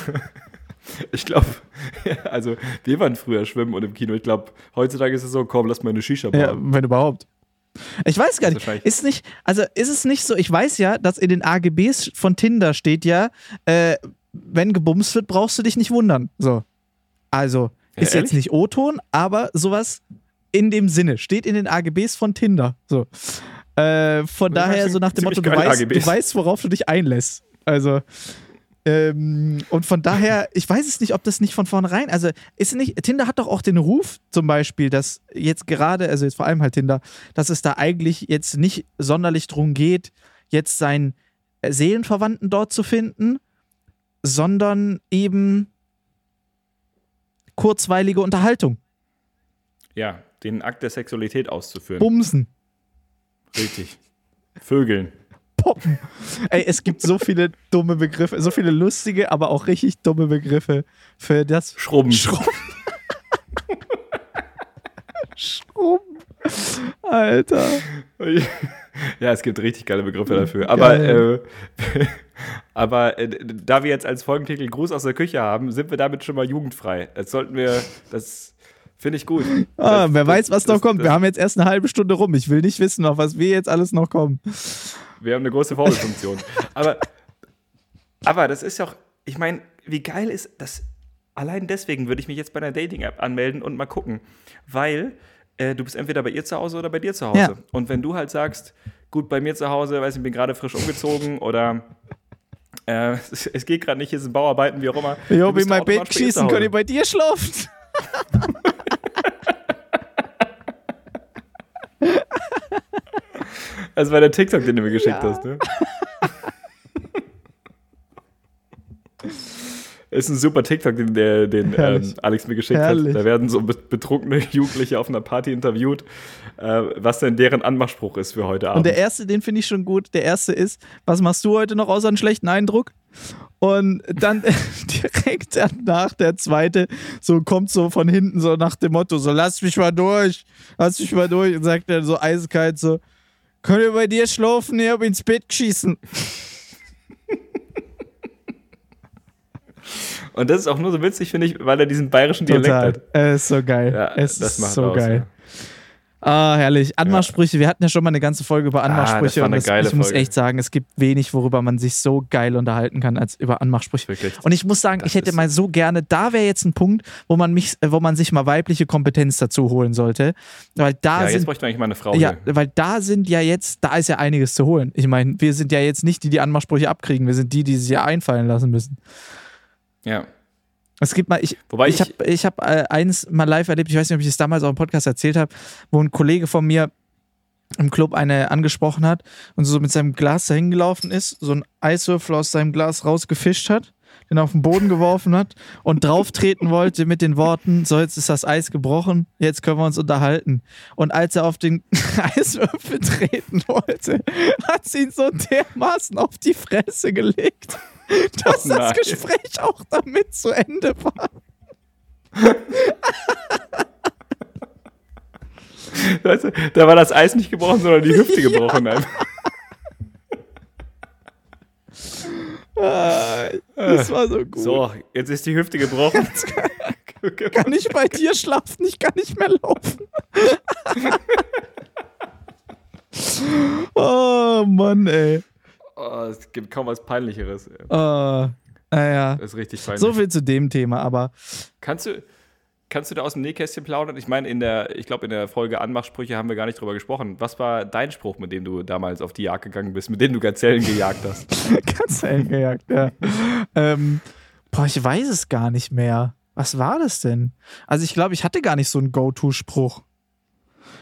Ich glaube, also wir waren früher schwimmen und im Kino. Ich glaube, heutzutage ist es so, komm, lass mal eine Shisha ja, bauen. wenn überhaupt. Ich weiß gar ist nicht. Ist nicht, also ist es nicht so, ich weiß ja, dass in den AGBs von Tinder steht ja, äh, wenn gebumst wird, brauchst du dich nicht wundern. So. Also, Ja, ist jetzt nicht O-Ton, aber sowas in dem Sinne. Steht in den AGBs von Tinder. So. Äh, von Das daher so nach dem Motto, du weißt, du weißt, worauf du dich einlässt. Also, ähm, und von daher, ich weiß es nicht, ob das nicht von vornherein, also ist nicht, Tinder hat doch auch den Ruf zum Beispiel, dass jetzt gerade, also jetzt vor allem halt Tinder, dass es da eigentlich jetzt nicht sonderlich drum geht, jetzt seinen Seelenverwandten dort zu finden, sondern eben kurzweilige Unterhaltung, Ja, den Akt der Sexualität auszuführen. Bumsen, Richtig. Vögeln. Poppen. Ey, es gibt so viele dumme Begriffe, so viele lustige, aber auch richtig dumme Begriffe für das Schrubben. Schrubben. Schrubben. Alter. Ja, es gibt richtig geile Begriffe dafür. Aber, äh, aber äh, da wir jetzt als Folgentitel Gruß aus der Küche haben, sind wir damit schon mal jugendfrei. Das sollten wir, das finde ich gut. Ah, Das- wer das- weiß, was noch das- kommt. das- Wir haben jetzt erst eine halbe Stunde rum. Ich will nicht wissen, auf was wir jetzt alles noch kommen. Wir haben eine große Vorbildfunktion. aber, aber das ist ja auch, ich meine, wie geil ist das? Allein deswegen würde ich mich jetzt bei einer Dating-App anmelden und mal gucken. Weil äh, du bist entweder bei ihr zu Hause oder bei dir zu Hause. Ja. Und wenn du halt sagst, gut, bei mir zu Hause, weiß ich, bin gerade frisch umgezogen oder äh, es, es geht gerade nicht, hier sind Bauarbeiten, wie auch immer. Ich in bist mein Bett schießen, Hause. könnt ihr bei dir schlafen? Das war der TikTok, den du mir geschickt Ja. hast, ne? Ist ein super TikTok, den, der, den ähm. Alex mir geschickt Herrlich. hat. Da werden so be- betrunkene Jugendliche auf einer Party interviewt, äh, was denn deren Anmachspruch ist für heute Abend. Und der erste, den finde ich schon gut. Der erste ist, was machst du heute noch außer einen schlechten Eindruck? Und dann direkt danach der zweite, so kommt so von hinten so nach dem Motto, so lass mich mal durch, lass mich mal durch. Und sagt er so eiskalt so, könnt ihr bei dir schlafen? Ich hab ins Bett geschießen. Und das ist auch nur so witzig, finde ich, weil er diesen bayerischen Dialekt Total. hat. Es ist so geil. Ja, es das ist macht so aus, geil. Ah, herrlich. Anmachsprüche. Wir hatten ja schon mal eine ganze Folge über Anmachsprüche. Ah, war eine und das, ich muss Folge. echt sagen, es gibt wenig, worüber man sich so geil unterhalten kann, als über Anmachsprüche. Wirklich. Und ich muss sagen, Das ich hätte mal so gerne, da wäre jetzt ein Punkt, wo man mich, äh, wo man sich mal weibliche Kompetenz dazu holen sollte. Weil da Ja, jetzt sind. bräuchte man eigentlich mal eine Frau Ja, hier. weil da sind ja jetzt, da ist ja einiges zu holen. Ich meine, wir sind ja jetzt nicht die, die Anmachsprüche abkriegen, wir sind die, die sich ja einfallen lassen müssen. Ja. Es gibt mal, ich, Wobei ich ich, habe ich hab, äh, eins mal live erlebt, ich weiß nicht, ob ich es damals auch im Podcast erzählt habe, wo ein Kollege von mir im Club eine angesprochen hat und so mit seinem Glas dahin gelaufen ist, so einen Eiswürfel aus seinem Glas rausgefischt hat, den auf den Boden geworfen hat und drauftreten wollte mit den Worten, so jetzt ist das Eis gebrochen, jetzt können wir uns unterhalten. Und als er auf den Eiswürfel treten wollte, hat sie ihn so dermaßen auf die Fresse gelegt, dass Oh das. Gespräch auch damit zu Ende war. Da war das Eis nicht gebrochen, sondern die Hüfte gebrochen. einfach. Ah, Das war so gut. So, jetzt ist die Hüfte gebrochen. Kann ich bei dir schlafen? Ich kann nicht mehr laufen. oh Mann, ey. Oh, es gibt kaum was Peinlicheres. ey. Uh, naja. Das ist richtig peinlich. So viel zu dem Thema, aber Kannst du, kannst du da aus dem Nähkästchen plaudern? Ich meine, in der, ich glaube, in der Folge Anmachsprüche haben wir gar nicht drüber gesprochen. Was war dein Spruch, mit dem du damals auf die Jagd gegangen bist, mit dem du Gazellen gejagt hast? eng gejagt, ja. ähm, boah, ich weiß es gar nicht mehr. Was war das denn? Also ich glaube, ich hatte gar nicht so einen Go-To-Spruch.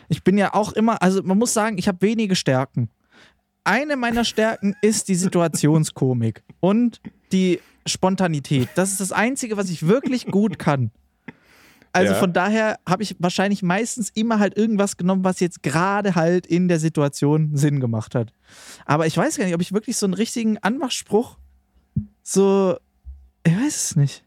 Ich bin ja auch immer, also man muss sagen, ich habe wenige Stärken. Eine meiner Stärken ist die Situationskomik und die Spontanität. Das ist das Einzige, was ich wirklich gut kann. Also Ja. von daher habe ich wahrscheinlich meistens immer halt irgendwas genommen, was jetzt gerade halt in der Situation Sinn gemacht hat. Aber ich weiß gar nicht, ob ich wirklich so einen richtigen Anmachspruch so. Ich weiß es nicht.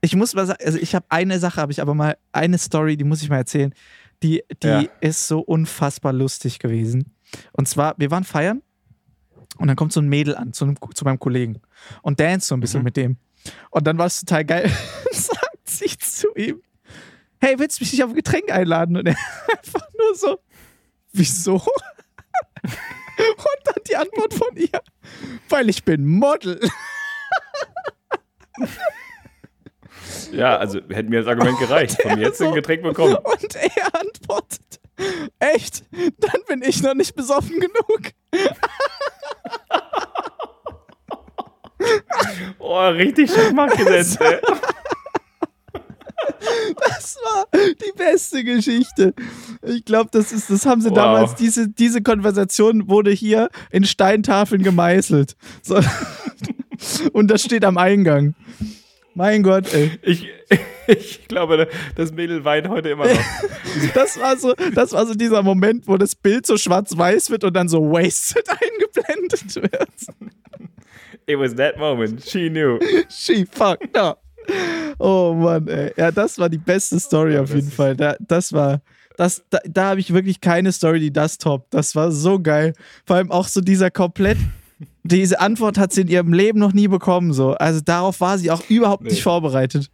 Ich muss mal sagen, also ich habe eine Sache, habe ich aber mal, eine Story, die muss ich mal erzählen. Die, die Ja. ist so unfassbar lustig gewesen. Und zwar, wir waren feiern und dann kommt so ein Mädel an zu, einem, zu meinem Kollegen und dance so ein bisschen Mhm. mit dem. Und dann war es total geil. Sie zu ihm: Hey, willst du mich nicht auf ein Getränk einladen? Und er einfach nur so: Wieso? Und dann die Antwort von ihr: Weil ich bin Model. Ja, also hätte mir das Argument gereicht. Von mir jetzt ein so- Getränk bekommen. Und er antwortet: Echt? Dann bin ich noch nicht besoffen genug. Oh, richtig Schachmatt gesetzt, ey. Das war die beste Geschichte. Ich glaube, das ist, das haben sie Wow. damals, diese, diese Konversation wurde hier in Steintafeln gemeißelt. So. Und das steht am Eingang. Mein Gott, ey. Ich, ich glaube, das Mädel weint heute immer noch. Das war so, das war so dieser Moment, wo das Bild so schwarz-weiß wird und dann so wasted eingeblendet wird. It was that moment. She knew. She fucked up. Oh Mann, ey. Ja, das war die beste Story auf jeden Fall. Da, das war, das, da, da habe ich wirklich keine Story, die das toppt. Das war so geil. Vor allem auch so dieser komplett, diese Antwort hat sie in ihrem Leben noch nie bekommen. So. Also darauf war sie auch überhaupt Nee. nicht vorbereitet.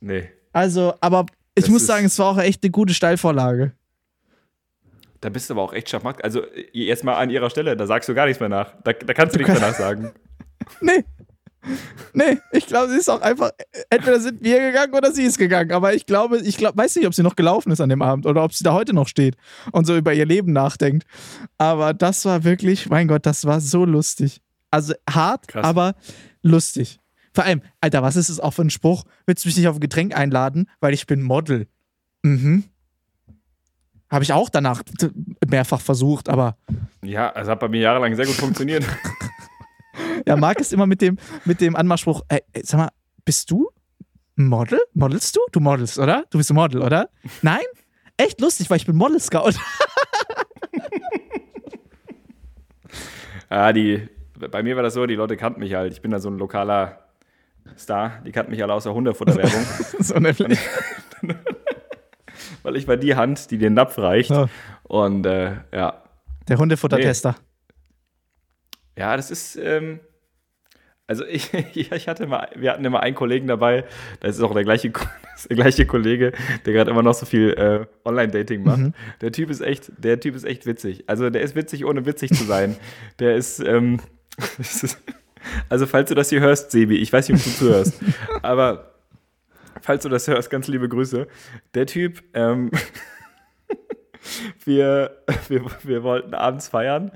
Nee. Also, aber ich Das muss sagen, es war auch echt eine gute Steilvorlage. Da bist du aber auch echt Schachmatt. Also, jetzt mal an ihrer Stelle, da sagst du gar nichts mehr nach. Da, da kannst du Du nichts mehr kannst- nachsagen. Nee. Nee, ich glaube, sie ist auch einfach, entweder sind wir gegangen oder sie ist gegangen. Aber ich glaube, ich glaube, weiß nicht, ob sie noch gelaufen ist an dem Abend oder ob sie da heute noch steht und so über ihr Leben nachdenkt. Aber das war wirklich, mein Gott, das war so lustig. Also hart, Krass. aber lustig. Vor allem, Alter, was ist das auch für ein Spruch? Willst du mich nicht auf ein Getränk einladen, weil ich bin Model? Mhm. Habe ich auch danach mehrfach versucht, aber Ja, es hat bei mir jahrelang sehr gut funktioniert. Ja, Marc ist immer mit dem, mit dem Anmachspruch, ey, ey, sag mal, bist du ein Model? Modelst du? Du modelst, oder? Du bist ein Model, oder? Nein? Echt lustig, weil ich bin Model Scout. Ja, die, bei mir war das so, die Leute kannten mich halt. Ich bin da so ein lokaler Star. Die kannten mich alle aus der Hundefutterwerbung. so nämlich. weil ich war die Hand, die den Napf reicht. Ja. Und äh, ja. Der Hundefuttertester. Ja, das ist. Ähm, also ich, ich hatte mal, wir hatten immer einen Kollegen dabei, das ist auch der gleiche, der gleiche Kollege, der gerade immer noch so viel äh, Online-Dating macht. Mhm. Der Typ ist echt, der Typ ist echt witzig. Also der ist witzig, ohne witzig zu sein. der ist, ähm, also falls du das hier hörst, Sebi, ich weiß nicht, ob du zuhörst, aber falls du das hörst, ganz liebe Grüße. Der Typ, ähm, wir, wir, wir wollten abends feiern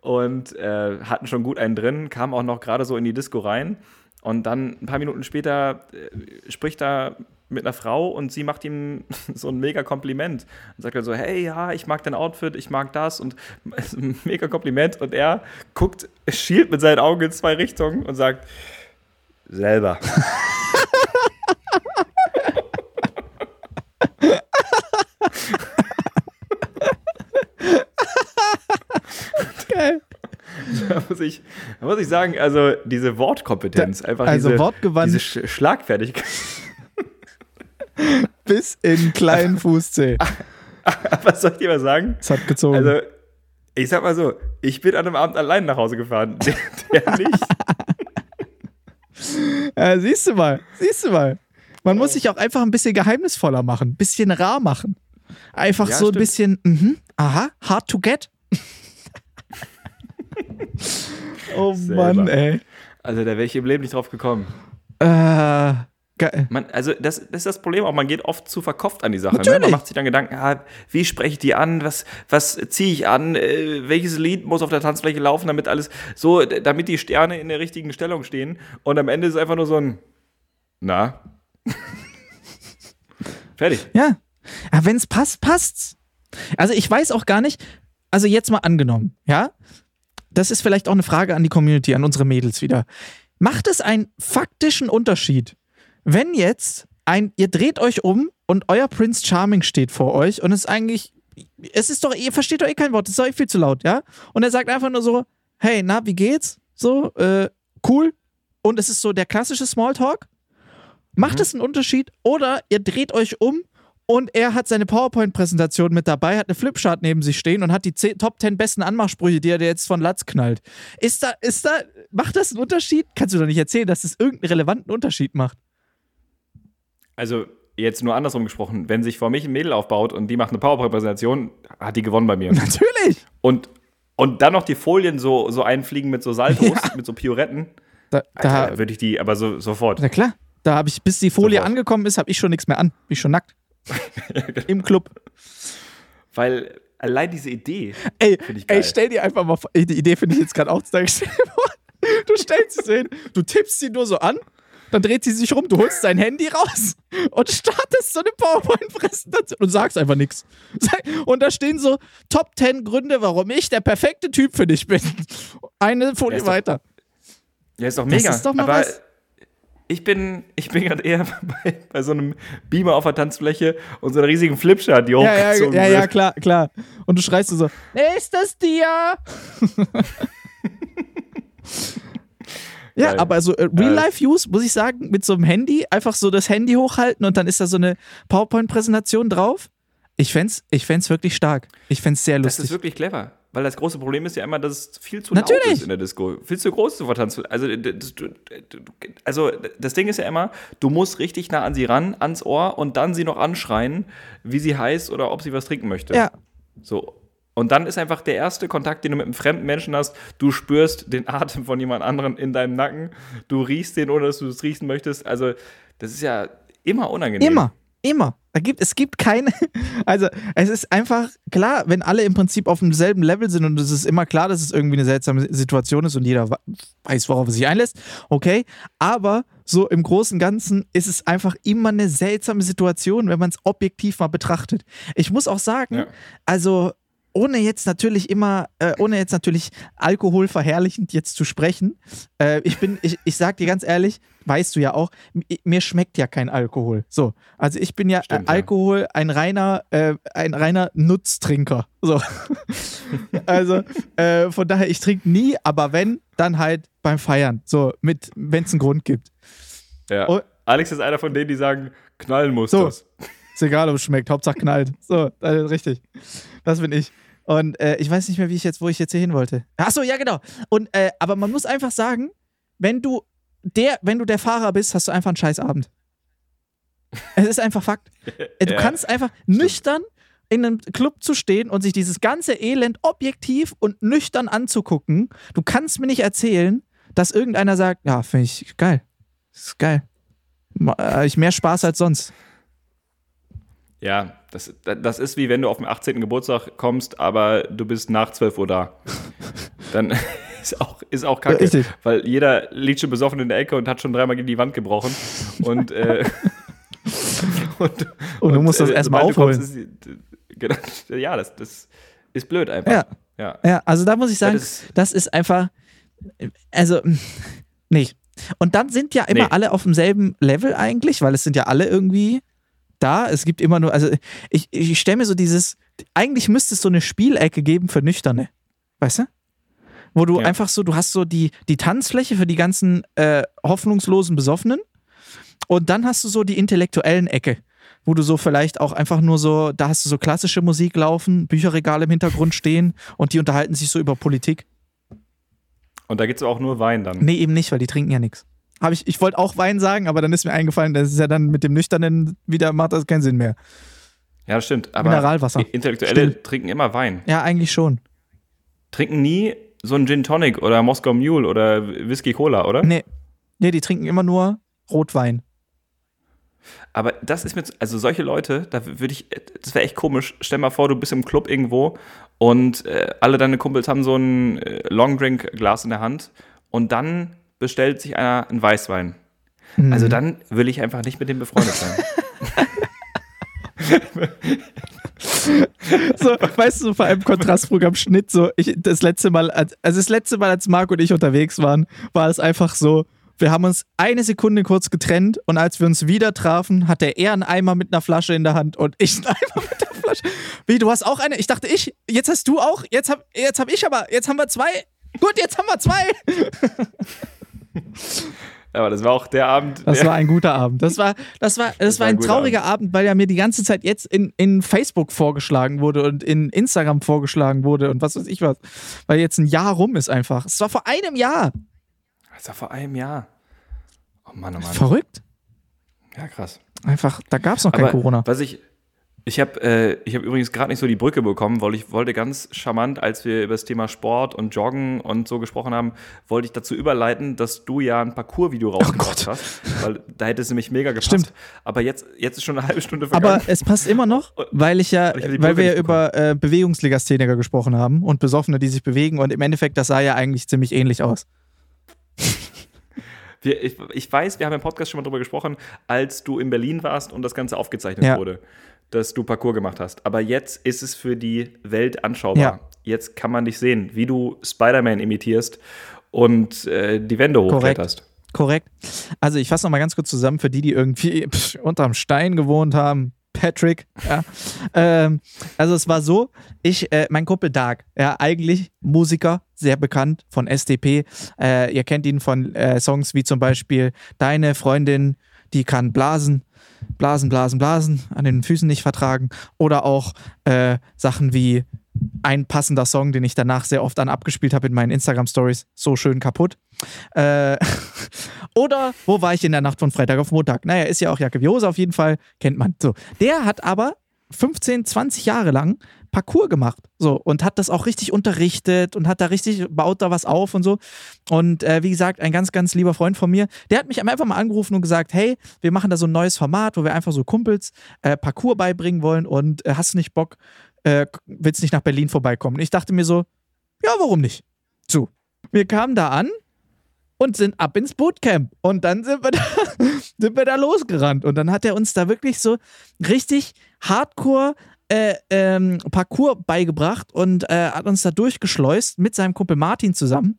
und äh, hatten schon gut einen drin, kamen auch noch gerade so in die Disco rein. Und dann ein paar Minuten später äh, spricht er mit einer Frau und sie macht ihm so ein mega Kompliment und sagt dann so, hey, ja, ich mag dein Outfit, ich mag das und mega Kompliment und er guckt, schielt mit seinen Augen in zwei Richtungen und sagt, Selber. Geil. Da muss, ich, da muss ich sagen, also diese Wortkompetenz, einfach also diese, wortgewandt diese Sch Schlagfertigkeit. bis in kleinen Fußzeh. Was soll ich dir mal sagen? Es hat gezogen. Also, ich sag mal so, ich bin an einem Abend allein nach Hause gefahren. Der, der nicht. Ja, siehst du mal, siehst du mal. Man muss sich auch einfach ein bisschen geheimnisvoller machen, ein bisschen rar machen. Einfach Ja, so ein stimmt. bisschen, mhm, aha, hard to get. oh Selber. Mann, ey. Also, da wäre ich im Leben nicht drauf gekommen. Äh, geil. Man, also das, das ist das Problem auch, man geht oft zu verkopft an die Sache. Ne? Man macht sich dann Gedanken, ah, wie spreche ich die an, was, was ziehe ich an, äh, welches Lied muss auf der Tanzfläche laufen, damit alles so, damit die Sterne in der richtigen Stellung stehen. Und am Ende ist es einfach nur so ein Na. Fertig. Ja. Aber wenn es passt, passt's. Also ich weiß auch gar nicht, also jetzt mal angenommen, ja? Das ist vielleicht auch eine Frage an die Community, an unsere Mädels wieder. Macht es einen faktischen Unterschied, wenn jetzt ein, ihr dreht euch um und euer Prince Charming steht vor euch und es ist eigentlich, es ist doch, ihr versteht doch eh kein Wort, es ist doch eh viel zu laut, ja? Und er sagt einfach nur so, hey, na, wie geht's? So, äh, cool. Und es ist so der klassische Smalltalk. Macht es einen Unterschied? Oder ihr dreht euch um und er hat seine PowerPoint-Präsentation mit dabei, hat eine Flipchart neben sich stehen und hat die 10, Top 10 besten Anmachsprüche, die er dir jetzt von Latz knallt. Ist da, ist da, macht das einen Unterschied? Kannst du doch nicht erzählen, dass das irgendeinen relevanten Unterschied macht. Also jetzt nur andersrum gesprochen, wenn sich vor mich ein Mädel aufbaut und die macht eine PowerPoint-Präsentation, hat die gewonnen bei mir. Natürlich! Und, und dann noch die Folien so, so einfliegen mit so Saltos, mit so Pioretten, Da, da, würde ich die aber so, sofort. na klar, da habe ich, bis die Folie Sofort. angekommen ist, habe ich schon nichts mehr an. Bin ich schon nackt. Im Club. Weil allein diese Idee, Ey, ich geil. ey, stell dir einfach mal vor, die Idee finde ich jetzt gerade auch stark. Stell Du stellst sie hin, du tippst sie nur so an, dann dreht sie sich rum, du holst dein Handy raus und startest so eine PowerPoint-Präsentation und sagst einfach nichts. Und da stehen so Top 10 Gründe, warum ich der perfekte Typ für dich bin. Eine Folie Ja, ist doch- weiter. ja, ist doch Das mega. ist doch mal aber was. Ich bin, ich bin gerade eher bei, bei so einem Beamer auf der Tanzfläche und so einer riesigen Flipchart, die Ja, ja, hochgezogen ja, ja, wird. klar, klar. Und du schreist so, nächstes Dia. ja, Geil. aber so äh, Real-Life-Use, muss ich sagen, mit so einem Handy, einfach so das Handy hochhalten und dann ist da so eine PowerPoint-Präsentation drauf. Ich fänd's, ich fänd's wirklich stark. Ich fänd's sehr Das ist lustig. wirklich clever. Weil das große Problem ist ja immer, dass es viel zu Natürlich. laut ist in der Disco. Viel zu groß zu vertanzen. Also also das Ding ist ja immer, du musst richtig nah an sie ran, ans Ohr und dann sie noch anschreien, wie sie heißt oder ob sie was trinken möchte. Ja, So. Und dann ist einfach der erste Kontakt, den du mit einem fremden Menschen hast. Du spürst den Atem von jemand anderem in deinem Nacken. Du riechst den, ohne dass du es riechen möchtest. Also, das ist ja immer unangenehm. immer, immer. Da gibt, es gibt keine, also es ist einfach klar, wenn alle im Prinzip auf demselben Level sind und es ist immer klar, dass es irgendwie eine seltsame Situation ist und jeder weiß, worauf er sich einlässt, okay, aber so im Großen und Ganzen ist es einfach immer eine seltsame Situation, wenn man es objektiv mal betrachtet. Ich muss auch sagen, Ja. also ohne jetzt natürlich immer, äh, ohne jetzt natürlich Alkohol verherrlichend jetzt zu sprechen, äh, ich bin, ich, ich sag dir ganz ehrlich, weißt du ja auch, mir schmeckt ja kein Alkohol. So, also ich bin ja Stimmt, äh. Alkohol ein reiner, äh, ein reiner Nutztrinker. So, also äh, von daher, ich trinke nie, aber wenn, dann halt beim Feiern. So, mit, wenn es einen Grund gibt. Ja. Oh. Alex ist einer von denen, die sagen, knallen muss So. das. Ist egal, ob es schmeckt, Hauptsache knallt. So, das ist richtig. Das bin ich. Und äh, ich weiß nicht mehr, wie ich jetzt, wo ich jetzt hier hin wollte. Achso, ja, genau. Und, äh, aber man muss einfach sagen, wenn du der, wenn du der Fahrer bist, hast du einfach einen scheiß Abend. Es ist einfach Fakt. Äh, Du Ja, kannst einfach nüchtern in einem Club zu stehen und sich dieses ganze Elend objektiv und nüchtern anzugucken. Du kannst mir nicht erzählen, dass irgendeiner sagt, ja, finde ich geil. Das ist geil. Äh, Ich mehr Spaß als sonst. Ja, das, das ist wie wenn du auf den 18. Geburtstag kommst, aber du bist nach 12 Uhr da. Dann ist auch, ist auch kacke. Richtig. Weil jeder liegt schon besoffen in der Ecke und hat schon dreimal gegen die Wand gebrochen. Und, äh, und, Und du musst das äh, erstmal du kommst, aufholen. ist genau, ja, das, das ist blöd einfach. Ja. ja. Ja, also da muss ich sagen, das das ist- ist, einfach, also, nee, Und dann sind ja immer Nee. alle auf demselben Level eigentlich, weil es sind ja alle irgendwie da. Es gibt immer nur, also ich, ich stelle mir so dieses, eigentlich müsste es so eine Spielecke geben für Nüchterne. Weißt du? Wo du Ja. einfach so, du hast so die, die Tanzfläche für die ganzen äh, hoffnungslosen Besoffenen und dann hast du so die intellektuellen Ecke, wo du so vielleicht auch einfach nur so, da hast du so klassische Musik laufen, Bücherregale im Hintergrund stehen und die unterhalten sich so über Politik. Und da gibt es auch nur Wein dann. Nee, eben nicht, weil die trinken ja nichts. Hab ich ich wollte auch Wein sagen, aber dann ist mir eingefallen, das ist ja dann mit dem Nüchternen wieder, macht das keinen Sinn mehr. Ja, das stimmt. Aber Mineralwasser. Intellektuelle Still. trinken immer Wein. Ja, eigentlich schon. Trinken nie so einen Gin Tonic oder Moskau Mule oder Whisky Cola, oder? Nee. Nee, die trinken immer nur Rotwein. Aber das ist mir, also solche Leute, da würde ich, das wäre echt komisch. Stell mal vor, du bist im Club irgendwo und äh, alle deine Kumpels haben so ein äh, Longdrink-Glas in der Hand und dann bestellt sich einer einen Weißwein. Mhm. Also dann will ich einfach nicht mit dem befreundet sein. So, weißt du, vor allem Kontrastprogramm Schnitt, so, ich, das letzte Mal, als- also das letzte Mal, als Marc und ich unterwegs waren, war es einfach so, wir haben uns eine Sekunde kurz getrennt und als wir uns wieder trafen, hatte er einen Eimer mit einer Flasche in der Hand und ich einen Eimer mit der Flasche. Wie, du hast auch eine? Ich dachte, ich, jetzt hast du auch, jetzt hab, jetzt hab ich aber, jetzt haben wir zwei. Gut, jetzt haben wir zwei. Aber das war auch der Abend. Das war ein guter Abend. Das war, das war, das Das war ein ein trauriger Abend, weil ja mir die ganze Zeit jetzt in, in Facebook vorgeschlagen wurde und in Instagram vorgeschlagen wurde und was weiß ich was. Weil jetzt ein Jahr rum ist einfach. Es war vor einem Jahr. das war vor einem Jahr. Oh Mann, oh Mann. Verrückt. Ja, krass. Einfach, da gab es noch kein Aber Corona. was ich, ich habe äh, ich hab übrigens gerade nicht so die Brücke bekommen, weil ich wollte ganz charmant, als wir über das Thema Sport und Joggen und so gesprochen haben, wollte ich dazu überleiten, dass du ja ein Parcours-Video rausgebracht Gott. hast, weil da hätte es nämlich mega gepasst. Stimmt. Aber jetzt, jetzt ist schon eine halbe Stunde vergangen. Aber es passt immer noch, weil ich ja, Ich weil wir ja über äh, Bewegungslegastheniker gesprochen haben und Besoffene, die sich bewegen und im Endeffekt, das sah ja eigentlich ziemlich ähnlich aus. wir, ich, ich weiß, wir haben im Podcast schon mal drüber gesprochen, als du in Berlin warst und das Ganze aufgezeichnet Ja. wurde, dass du Parcours gemacht hast. Aber jetzt ist es für die Welt anschaubar. Ja. Jetzt kann man dich sehen, wie du Spider-Man imitierst und äh, die Wände hochkletterst. Korrekt. Also ich fasse nochmal ganz kurz zusammen für die, die irgendwie pff, unterm Stein gewohnt haben. Patrick, ja. ähm, also es war so, ich, äh, mein Kumpel Dark, ja, eigentlich Musiker, sehr bekannt von SDP. Äh, ihr kennt ihn von äh, Songs wie zum Beispiel Deine Freundin, die kann blasen, blasen, blasen, blasen, an den Füßen nicht vertragen. Oder auch äh, Sachen wie ein passender Song, den ich danach sehr oft dann abgespielt habe in meinen Instagram-Stories, so schön kaputt. Äh, oder wo war ich in der Nacht von Freitag auf Montag? Naja, ist ja auch Jacke wie auf jeden Fall, kennt man. So, der hat aber 15, 20 Jahre lang Parcours gemacht. So, und hat das auch richtig unterrichtet und hat da richtig, baut da was auf und so. Und äh, wie gesagt, ein ganz, ganz lieber Freund von mir, der hat mich einfach mal angerufen und gesagt, hey, wir machen da so ein neues Format, wo wir einfach so Kumpels äh, Parcours beibringen wollen und äh, hast nicht Bock, äh, willst nicht nach Berlin vorbeikommen? Und ich dachte mir so, ja, warum nicht? So, wir kamen da an und sind ab ins Bootcamp. Und dann sind wir da, sind wir da losgerannt. Und dann hat er uns da wirklich so richtig hardcore äh, ähm, Parcours beigebracht und äh, hat uns da durchgeschleust mit seinem Kumpel Martin zusammen.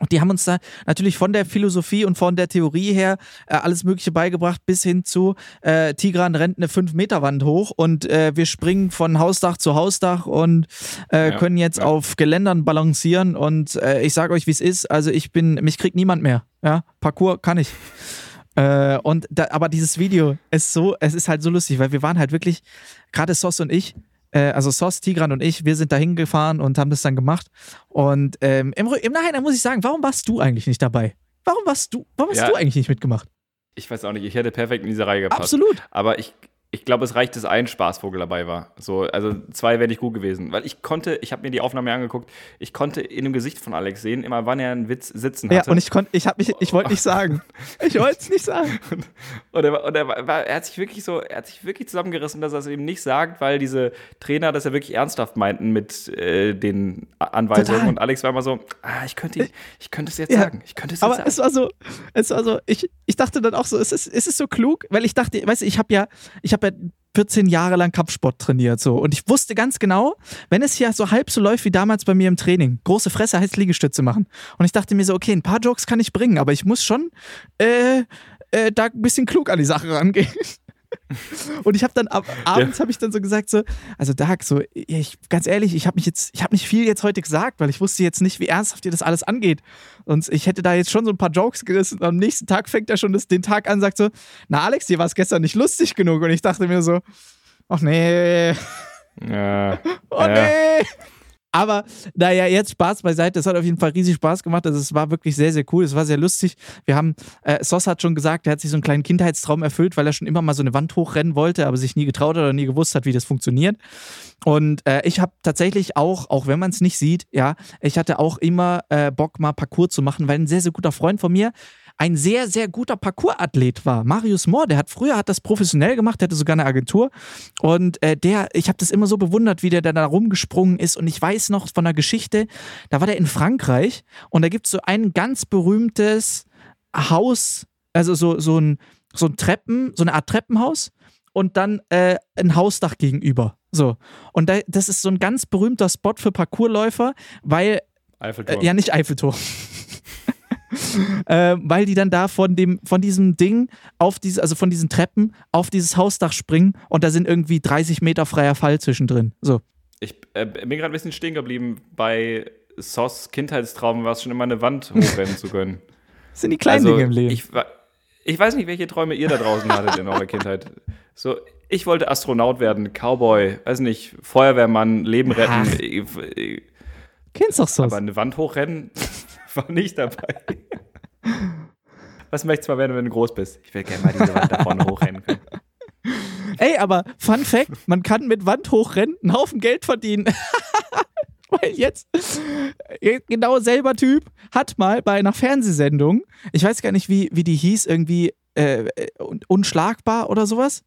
Und die haben uns da natürlich von der Philosophie und von der Theorie her äh, alles Mögliche beigebracht, bis hin zu äh, Tigran rennt eine 5-Meter-Wand hoch und äh, wir springen von Hausdach zu Hausdach und äh, Ja, können jetzt ja. auf Geländern balancieren. Und äh, ich sage euch, wie es ist. Also ich bin, mich kriegt niemand mehr. Ja, Parcours kann ich. Äh, und da, aber dieses Video ist so, es ist halt so lustig, weil wir waren halt wirklich, gerade Sos und ich, äh, also Sos, Tigran und ich, wir sind da hingefahren und haben das dann gemacht. Und ähm, im, im Nachhinein muss ich sagen, warum warst du eigentlich nicht dabei? Warum warst du, warum hast Ja. du eigentlich nicht mitgemacht? Ich weiß auch nicht, ich hätte perfekt in diese Reihe gepasst. Absolut. Aber ich, ich glaube, es reicht, dass ein Spaßvogel dabei war. So, also zwei wäre nicht gut gewesen. Weil ich konnte, ich habe mir die Aufnahme angeguckt, ich konnte in dem Gesicht von Alex sehen, immer wann er einen Witz sitzen Ja, hatte. und ich konnte, ich habe mich, ich wollte nicht sagen. Ich wollte es nicht sagen. Und, er, war- und er, war, er hat sich wirklich so, er hat sich wirklich zusammengerissen, dass er es eben nicht sagt, weil diese Trainer das ja wirklich ernsthaft meinten mit äh, den Anweisungen. Total. Und Alex war immer so, ah, ich könnte, ich könnte es jetzt Ja, sagen. Ich könnte es jetzt Aber sagen. es war so, es war so, ich, ich dachte dann auch so, es ist, es ist so klug, weil ich dachte, weißt du, ich habe ja, ich habe ja 14 Jahre lang Kampfsport trainiert. So. Und ich wusste ganz genau, wenn es hier so halb so läuft wie damals bei mir im Training, große Fresse heißt Liegestütze machen. Und ich dachte mir so, okay, ein paar Jokes kann ich bringen, aber ich muss schon äh, äh, da ein bisschen klug an die Sache rangehen. Und ich habe dann ab, abends ja. habe ich dann so gesagt so, also Dark, so ich ganz ehrlich, ich habe mich jetzt, ich habe nicht viel jetzt heute gesagt, weil ich wusste jetzt nicht, wie ernsthaft dir das alles angeht. Und ich hätte da jetzt schon so ein paar Jokes gerissen. Und am nächsten Tag fängt er schon das, den Tag an, sagt so, na Alex, dir war es gestern nicht lustig genug. Und ich dachte mir so, ach nee. Ja. oh nee. Aber naja, jetzt Spaß beiseite. Es hat auf jeden Fall riesig Spaß gemacht. Also es war wirklich sehr, sehr cool. Es war sehr lustig. Wir haben, äh, Sos hat schon gesagt, er hat sich so einen kleinen Kindheitstraum erfüllt, weil er schon immer mal so eine Wand hochrennen wollte, aber sich nie getraut hat oder nie gewusst hat, wie das funktioniert. Und äh, ich habe tatsächlich auch, auch wenn man es nicht sieht, ja, ich hatte auch immer äh, Bock, mal Parcours zu machen, weil ein sehr, sehr guter Freund von mir ein sehr, sehr guter Parcours-Athlet war. Marius Mohr, der hat früher hat das professionell gemacht, der hatte sogar eine Agentur. Und äh, der, ich habe das immer so bewundert, wie der da rumgesprungen ist. Und ich weiß noch von der Geschichte, da war der in Frankreich und da gibt es so ein ganz berühmtes Haus, also so, so ein, so ein Treppen, so eine Art Treppenhaus und dann äh, ein Hausdach gegenüber. So. Und da, das ist so ein ganz berühmter Spot für Parcoursläufer, weil. Eiffelturm. Äh, ja, nicht Eiffelturm. äh, weil die dann da von dem, von diesem Ding auf diese, also von diesen Treppen auf dieses Hausdach springen und da sind irgendwie 30 Meter freier Fall zwischendrin. So. Ich äh, bin gerade ein bisschen stehen geblieben bei Sos Kindheitstraum, war es schon immer eine Wand hochrennen zu können. Das sind die kleinen also, Dinge im Leben. Ich, ich weiß nicht, welche Träume ihr da draußen hattet in eurer Kindheit. So, ich wollte Astronaut werden, Cowboy, weiß nicht, Feuerwehrmann, Leben retten. Ach. Kennst doch so. Aber eine Wand hochrennen war nicht dabei. Was möchtest du mal werden, wenn du groß bist? Ich will gerne mal diese Wand da vorne hochrennen können. Ey, aber Fun Fact: Man kann mit Wand hochrennen einen Haufen Geld verdienen. Weil jetzt genau selber Typ hat mal bei einer Fernsehsendung, ich weiß gar nicht, wie, wie die hieß, irgendwie äh, unschlagbar oder sowas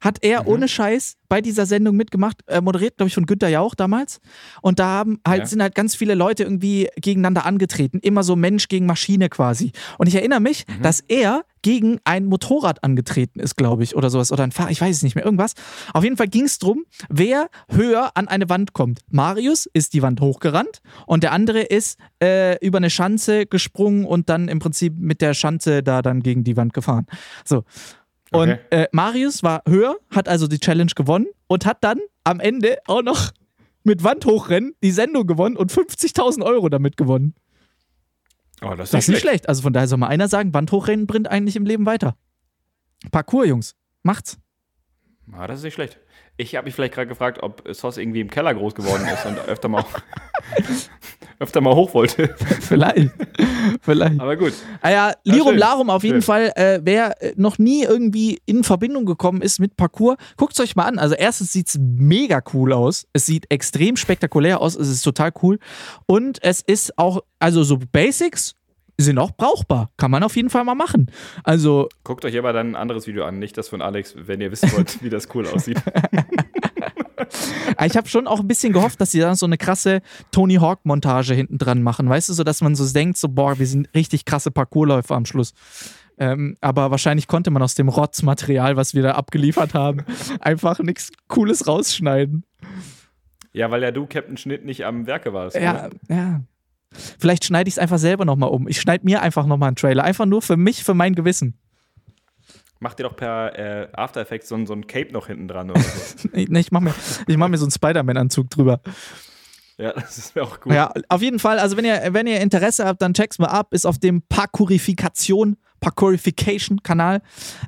hat er mhm. ohne Scheiß bei dieser Sendung mitgemacht, äh, moderiert, glaube ich, von Günter Jauch damals. Und da haben halt, ja. sind halt ganz viele Leute irgendwie gegeneinander angetreten. Immer so Mensch gegen Maschine quasi. Und ich erinnere mich, mhm. dass er gegen ein Motorrad angetreten ist, glaube ich, oder sowas. Oder ein Fahrer, ich weiß es nicht mehr, irgendwas. Auf jeden Fall ging es darum, wer höher an eine Wand kommt. Marius ist die Wand hochgerannt und der andere ist äh, über eine Schanze gesprungen und dann im Prinzip mit der Schanze da dann gegen die Wand gefahren. So. Und okay. äh, Marius war höher, hat also die Challenge gewonnen und hat dann am Ende auch noch mit Wand hochrennen die Sendung gewonnen und 50.000 Euro damit gewonnen. Oh, das ist, das ist nicht schlecht. Also von daher soll mal einer sagen, Wand hochrennen bringt eigentlich im Leben weiter. Parcours, Jungs. Macht's. Ah, das ist nicht schlecht. Ich habe mich vielleicht gerade gefragt, ob Sos irgendwie im Keller groß geworden ist und öfter mal, öfter mal hoch wollte. Vielleicht. Vielleicht. Aber gut. Ah ja, Lirum ja, Larum auf jeden schön. Fall. Äh, wer äh, noch nie irgendwie in Verbindung gekommen ist mit Parcours, guckt es euch mal an. Also erstens sieht es mega cool aus. Es sieht extrem spektakulär aus. Es ist total cool. Und es ist auch, also so Basics sind auch brauchbar. Kann man auf jeden Fall mal machen. Also. Guckt euch aber dann ein anderes Video an, nicht das von Alex, wenn ihr wissen wollt, wie das cool aussieht. ich habe schon auch ein bisschen gehofft, dass sie dann so eine krasse Tony Hawk-Montage hinten dran machen. Weißt du, so dass man so denkt, so, boah, wir sind richtig krasse Parkourläufer am Schluss. Ähm, aber wahrscheinlich konnte man aus dem Rotzmaterial, was wir da abgeliefert haben, einfach nichts Cooles rausschneiden. Ja, weil ja du, Captain Schnitt, nicht am Werke warst. Ja, oder? ja. Vielleicht schneide ich es einfach selber nochmal um. Ich schneide mir einfach nochmal einen Trailer. Einfach nur für mich, für mein Gewissen. Mach dir doch per äh, After Effects so, so ein Cape noch hinten dran oder so. nee, ich mach mir, ich mach mir so einen Spider-Man-Anzug drüber. Ja, das ist mir auch gut. Ja, auf jeden Fall, also wenn ihr, wenn ihr Interesse habt, dann check's mal ab. Ist auf dem Parkourifikation Parkourification-Kanal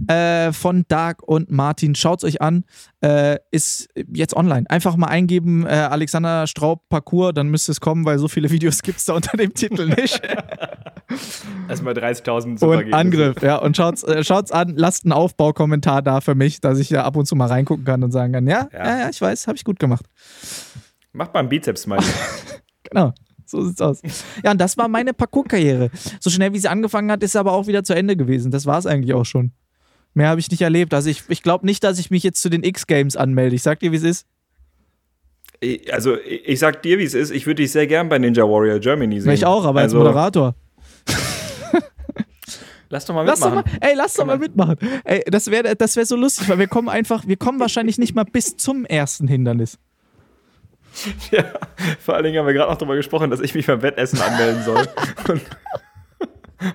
äh, von Dark und Martin. Schaut's euch an. Äh, ist jetzt online. Einfach mal eingeben, äh, Alexander Straub Parkour, dann müsste es kommen, weil so viele Videos gibt es da unter dem Titel nicht. Erstmal 30.000 Und Angriff, ja. Und schaut's, äh, schaut's an, lasst einen Aufbaukommentar da für mich, dass ich ja ab und zu mal reingucken kann und sagen kann, ja, ja, ja, ja ich weiß, habe ich gut gemacht. Mach beim Bizeps mal. genau. So sieht's aus. Ja, und das war meine Parcours-Karriere. So schnell wie sie angefangen hat, ist sie aber auch wieder zu Ende gewesen. Das war es eigentlich auch schon. Mehr habe ich nicht erlebt. Also ich, ich glaube nicht, dass ich mich jetzt zu den X-Games anmelde. Ich sag dir, wie es ist. Also ich sag dir, wie es ist. Ich würde dich sehr gern bei Ninja Warrior Germany sehen. Ich auch, aber also, als Moderator. Lass doch mal Lass doch mitmachen. mal, ey, lass doch mal mitmachen. Ey, das wäre das wär so lustig, weil wir kommen einfach, wir kommen wahrscheinlich nicht mal bis zum ersten Hindernis. Ja, vor allen Dingen haben wir gerade noch darüber gesprochen, dass ich mich beim Wettessen anmelden soll. Und,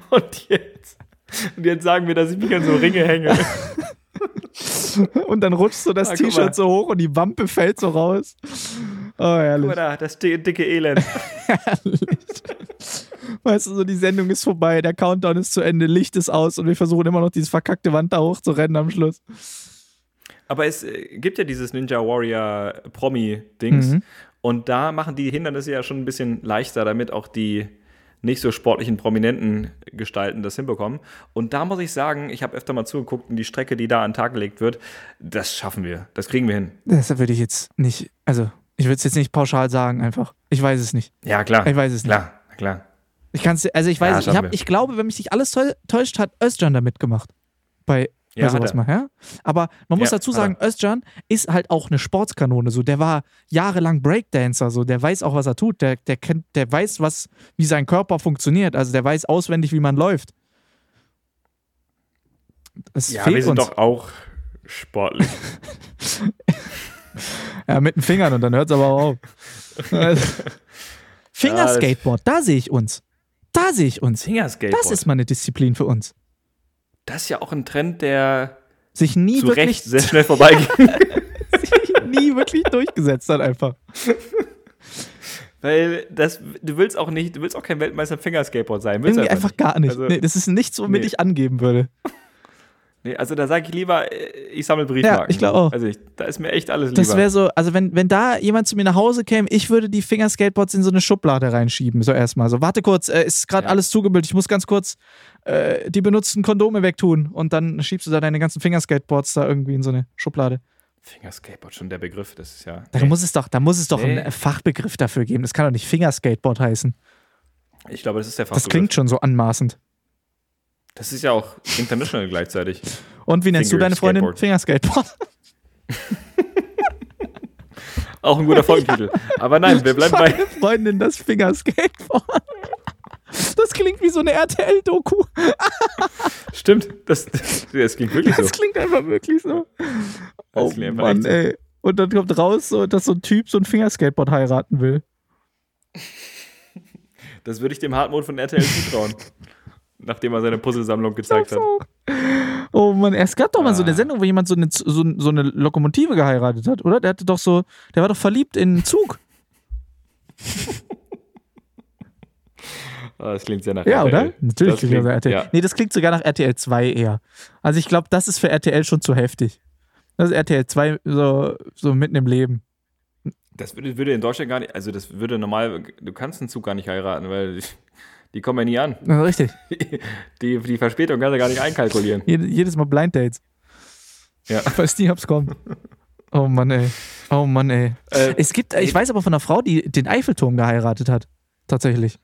und, jetzt, und jetzt sagen wir, dass ich mich an so Ringe hänge. Und dann rutscht so das Ah. T-Shirt so hoch und die Wampe fällt so raus. Oh, herrlich. Guck mal da, das di- dicke Elend. Weißt du, so die Sendung ist vorbei, der Countdown ist zu Ende, Licht ist aus und wir versuchen immer noch diese verkackte Wand da hochzurennen am Schluss. Aber es äh, gibt ja dieses Ninja Warrior Promi-Dings. Mhm. Und da machen die Hindernisse ja schon ein bisschen leichter, damit auch die nicht so sportlichen, prominenten Gestalten das hinbekommen. Und da muss ich sagen, ich habe öfter mal zugeguckt und die Strecke, die da an den Tag gelegt wird, das schaffen wir. Das kriegen wir hin. Das würde ich jetzt nicht, also ich würde es jetzt nicht pauschal sagen einfach. Ich weiß es nicht. Ja, klar. Ich weiß es nicht. Klar, klar. Ich kann es, also ich weiß, Ja, nicht, ich, hab, ich glaube, wenn mich nicht alles täu- täuscht, hat Özcan da mitgemacht. Bei Ja, sowas mal, ja? Aber man muss Ja, dazu sagen, Özcan ist halt auch eine Sportskanone. So, der war jahrelang Breakdancer, so, der weiß auch, was er tut. Der, der kennt, der weiß, was, wie sein Körper funktioniert. Also der weiß auswendig, wie man läuft. Das Ja, fehlt wir sind uns. doch auch sportlich. Ja, mit den Fingern und dann hört es aber auch auf. Fingerskateboard, da sehe ich uns. Da sehe ich uns. Fingerskateboard. Das ist mal eine Disziplin für uns. Das ist ja auch ein Trend, der Sich nie zu wirklich Recht sehr schnell vorbeigeht. sich nie wirklich durchgesetzt hat einfach. Weil das, du willst auch nicht, du willst auch kein Weltmeister im Fingerskateboard sein. Willst Irgendwie einfach gar nicht. Also, nee, das ist nichts, womit nee. ich angeben würde. Nee, also da sage ich lieber, äh, ich sammle Briefmarken. Ja, ich glaub auch. Also ich, da ist mir echt alles lieber. Das wäre so, also wenn, wenn da jemand zu mir nach Hause käme, ich würde die Fingerskateboards in so eine Schublade reinschieben, so erstmal. So, warte kurz, äh, ist gerade Ja. alles zugebildet, ich muss ganz kurz äh, die benutzten Kondome wegtun und dann schiebst du da deine ganzen Fingerskateboards da irgendwie in so eine Schublade. Fingerskateboard, schon der Begriff, das ist ja. Da muss es doch, da muss es doch Nee. einen Fachbegriff dafür geben. Das kann doch nicht Fingerskateboard heißen. Ich glaube, das ist der Das Fachbegriff. klingt schon so anmaßend. Das ist ja auch international gleichzeitig. Und wie nennst du deine Freundin? Fingerskateboard. Fingerskateboard. Auch ein guter Folgentitel. Aber nein, wir bleiben bei. Meine Freundin das Fingerskateboard. Das klingt wie so eine RTL-Doku. Stimmt, das, das, das klingt wirklich so. Das klingt einfach wirklich so. Oh Mann, so. ey. Und dann kommt raus, so, dass so ein Typ so ein Fingerskateboard heiraten will. Das würde ich dem Hartmut von RTL zutrauen. nachdem er seine Puzzlesammlung gezeigt hat. Oh Mann, es gab doch mal so eine Ah. Sendung, wo jemand so eine, so, so eine Lokomotive geheiratet hat, oder? Der hatte doch so, der war doch verliebt in einen Zug. Ah, das klingt sehr nach Ja, RTL. oder? Natürlich Das klingt das nach RTL. Ja. Nee, das klingt sogar nach RTL 2 eher. Also ich glaube, das ist für RTL schon zu heftig. Das ist RTL 2 so, so mitten im Leben. Das würde, würde in Deutschland gar nicht, also das würde normal, du kannst einen Zug gar nicht heiraten, weil die, kommen ja nie an. Ja, richtig. Die, die Verspätung kannst du gar nicht einkalkulieren. Jed jedes Mal Blind Dates. Ja. Ich weiß nie, ob's kommt. Oh Mann, ey. Oh Mann, ey. Äh, Es gibt, ich weiß aber von einer Frau, die den Eiffelturm geheiratet hat. Tatsächlich.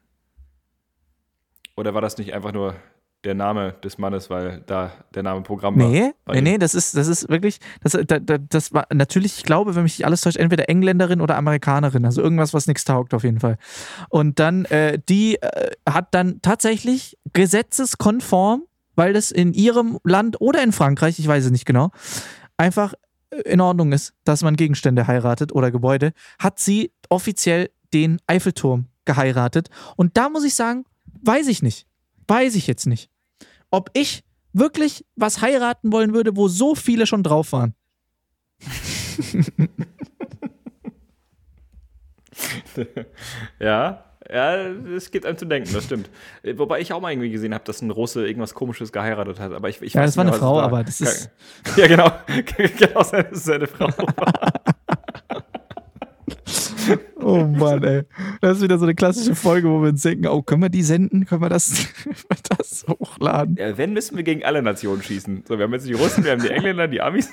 oder war das nicht einfach nur der Name des Mannes, weil da der Name Programm war? Nee, nee, nee, das ist, das ist wirklich, das, da, da, das war natürlich, ich glaube, wenn mich nicht alles täuscht, entweder Engländerin oder Amerikanerin, also irgendwas, was nichts taugt auf jeden Fall. Und dann, äh, die äh, hat dann tatsächlich gesetzeskonform, weil das in ihrem Land oder in Frankreich, ich weiß es nicht genau, einfach in Ordnung ist, dass man Gegenstände heiratet oder Gebäude, hat sie offiziell den Eiffelturm geheiratet. Und da muss ich sagen, weiß ich nicht. Weiß ich jetzt nicht. Ob ich wirklich was heiraten wollen würde, wo so viele schon drauf waren. Ja, ja, es gibt einem zu denken, das stimmt. Äh, Wobei ich auch mal irgendwie gesehen habe, dass ein Russe irgendwas Komisches geheiratet hat. Aber ich, ich Ja, das war eine Frau, war. aber das ist- Ja, genau. genau, seine, seine Frau. Oh Mann, ey. Das ist wieder so eine klassische Folge, wo wir uns denken, oh, können wir die senden? Können wir das, das hochladen? Ja, wenn, müssen wir gegen alle Nationen schießen. So, wir haben jetzt die Russen, wir haben die Engländer, die Amis.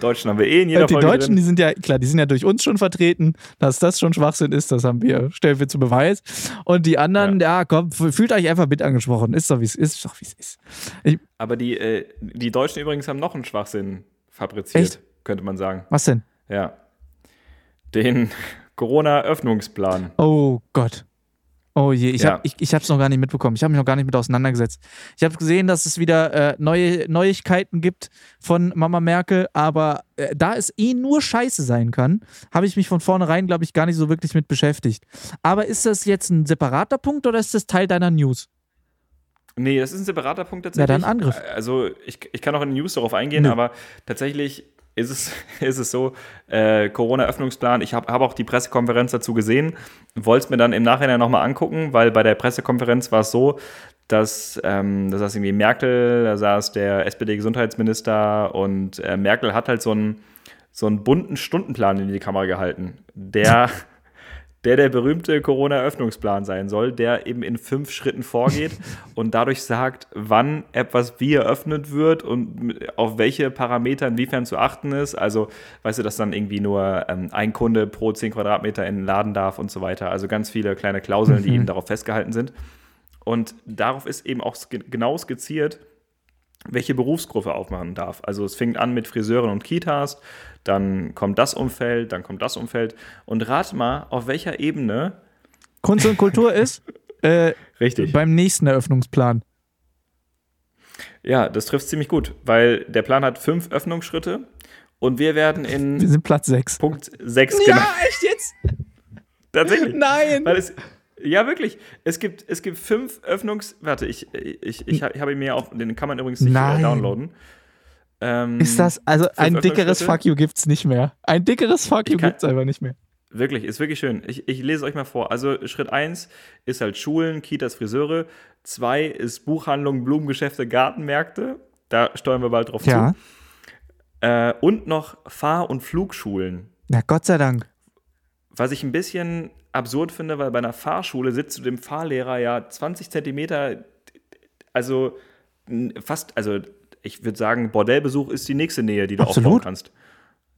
Deutschen haben wir eh in jeder die Folge Deutschen, die drin. sind ja, klar, die sind ja durch uns schon vertreten. Dass das schon Schwachsinn ist, das haben wir, stellen wir zu Beweis. Und die anderen, ja, komm, fühlt euch einfach mit angesprochen. Ist doch, wie es ist, doch, wie es ist. Aber die, äh, die Deutschen übrigens haben noch einen Schwachsinn fabriziert, Echt? könnte man sagen. Was denn? Ja. Den Corona-Öffnungsplan. Oh Gott. Oh je, ich Ja. habe ich, ich hab's noch gar nicht mitbekommen. Ich habe mich noch gar nicht mit auseinandergesetzt. Ich habe gesehen, dass es wieder äh, neue Neuigkeiten gibt von Mama Merkel, aber äh, da es eh nur Scheiße sein kann, habe ich mich von vornherein, glaube ich, gar nicht so wirklich mit beschäftigt. Aber ist das jetzt ein separater Punkt oder ist das Teil deiner News? Nee, das ist ein separater Punkt Ja, tatsächlich. dann Angriff. Also ich, ich kann auch in den News darauf eingehen, Nö. aber tatsächlich ist es, ist es so, äh, Corona-Öffnungsplan, ich habe hab auch die Pressekonferenz dazu gesehen, wollte es mir dann im Nachhinein nochmal angucken, weil bei der Pressekonferenz war es so, dass ähm, da saß irgendwie Merkel, da saß der SPD-Gesundheitsminister und äh, Merkel hat halt so einen, so einen bunten Stundenplan in die Kamera gehalten, der der der berühmte Corona-Öffnungsplan sein soll, der eben in fünf Schritten vorgeht und dadurch sagt, wann etwas wie eröffnet wird und auf welche Parameter inwiefern zu achten ist. Also, weißt du, dass dann irgendwie nur ähm, ein Kunde pro 10 Quadratmeter in den Laden darf und so weiter. Also ganz viele kleine Klauseln, die eben darauf festgehalten sind. Und darauf ist eben auch genau skizziert, welche Berufsgruppe aufmachen darf. Also es fängt an mit Friseuren und Kitas, dann kommt das Umfeld, dann kommt das Umfeld. Und rat mal, auf welcher Ebene. Kunst und Kultur ist äh, Richtig. beim nächsten Eröffnungsplan. Ja, das trifft ziemlich gut, weil der Plan hat fünf Öffnungsschritte und wir werden Wir in sind Platz 6. Punkt 6 genannt. echt jetzt? Tatsächlich. Nein! Weil es, ja, wirklich. Es gibt, es gibt fünf Öffnungs... Warte, ich, ich, ich, ich habe ihn mir auch... Den kann man übrigens nicht Nein. äh, downloaden. Ähm, Ist das, also ein dickeres? Fuck you gibt's nicht mehr. Ein dickeres Fuck you kann- gibt's einfach nicht mehr. Wirklich, ist wirklich schön. Ich, ich lese es euch mal vor. Also Schritt 1 ist halt Schulen, Kitas, Friseure. 2 ist Buchhandlungen, Blumengeschäfte, Gartenmärkte. Da steuern wir bald drauf Ja. zu. Äh, und noch Fahr- und Flugschulen. Na Gott sei Dank. Was ich ein bisschen absurd finde, weil bei einer Fahrschule sitzt du dem Fahrlehrer ja 20 Zentimeter, also fast, also ich würde sagen, Bordellbesuch ist die nächste Nähe, die du Absolut. aufbauen kannst.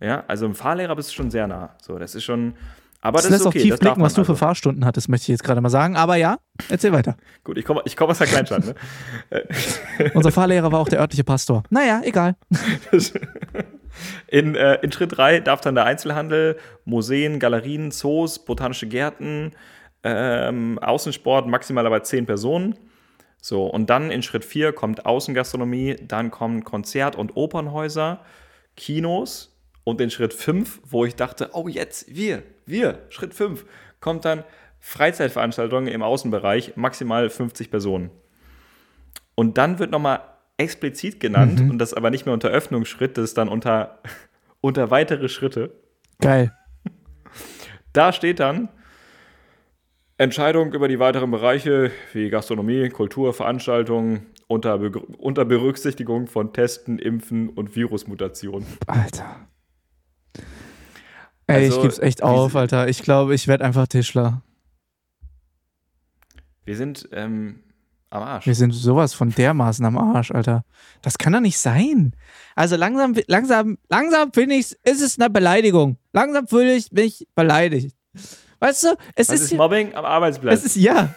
Ja, also im Fahrlehrer bist du schon sehr nah. So, das ist schon, aber Das, das, lässt ist auch okay. tief das darf blicken, was du man für also. Fahrstunden hattest, möchte ich jetzt gerade mal sagen. Aber ja, erzähl weiter. Gut, ich komme ich komm aus der Kleinstadt, ne? Unser Fahrlehrer war auch der örtliche Pastor. Naja, egal. In, äh, in Schritt 3 darf dann der Einzelhandel, Museen, Galerien, Zoos, botanische Gärten, ähm, Außensport, maximal aber 10 Personen. So, und dann in Schritt 4 kommt Außengastronomie, dann kommen Konzert- und Opernhäuser, Kinos und in Schritt 5, wo ich dachte, oh jetzt, wir, wir, Schritt 5, kommt dann Freizeitveranstaltungen im Außenbereich, maximal 50 Personen. Und dann wird nochmal explizit genannt, und das aber nicht mehr unter Öffnungsschritt, das ist dann unter, unter weitere Schritte. Geil. Da steht dann Entscheidung über die weiteren Bereiche wie Gastronomie, Kultur, Veranstaltungen unter, Be unter Berücksichtigung von Testen, Impfen und Virusmutationen. Alter. Ey, Also, ich geb's echt auf, Alter. Ich glaube, ich werde einfach Tischler. Wir sind ähm, am Arsch. Wir sind sowas von dermaßen am Arsch, Alter. Das kann doch nicht sein. Also langsam, langsam, langsam finde ich, ist es eine Beleidigung. Langsam fühle ich mich beleidigt. Weißt du, es Was ist, ist Mobbing am Arbeitsplatz? es ist ja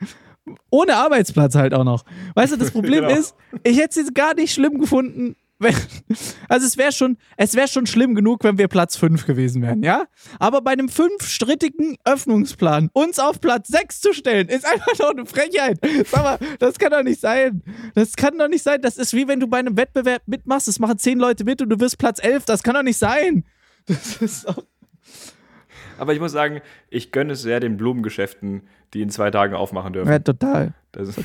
ohne Arbeitsplatz halt auch noch. Weißt du, das Problem Genau. ist, ich hätte es jetzt gar nicht schlimm gefunden. Also es wäre schon, es schon schlimm genug, wenn wir Platz 5 gewesen wären, ja? Aber bei einem fünfstrittigen Öffnungsplan uns auf Platz 6 zu stellen, ist einfach doch eine Frechheit. Sag mal, das kann doch nicht sein. Das kann doch nicht sein. Das ist wie wenn du bei einem Wettbewerb mitmachst, es machen 10 Leute mit und du wirst Platz 11. Das kann doch nicht sein. Das ist doch Aber ich muss sagen, ich gönne es sehr den Blumengeschäften, die in zwei Tagen aufmachen dürfen. ja, total. Das ist,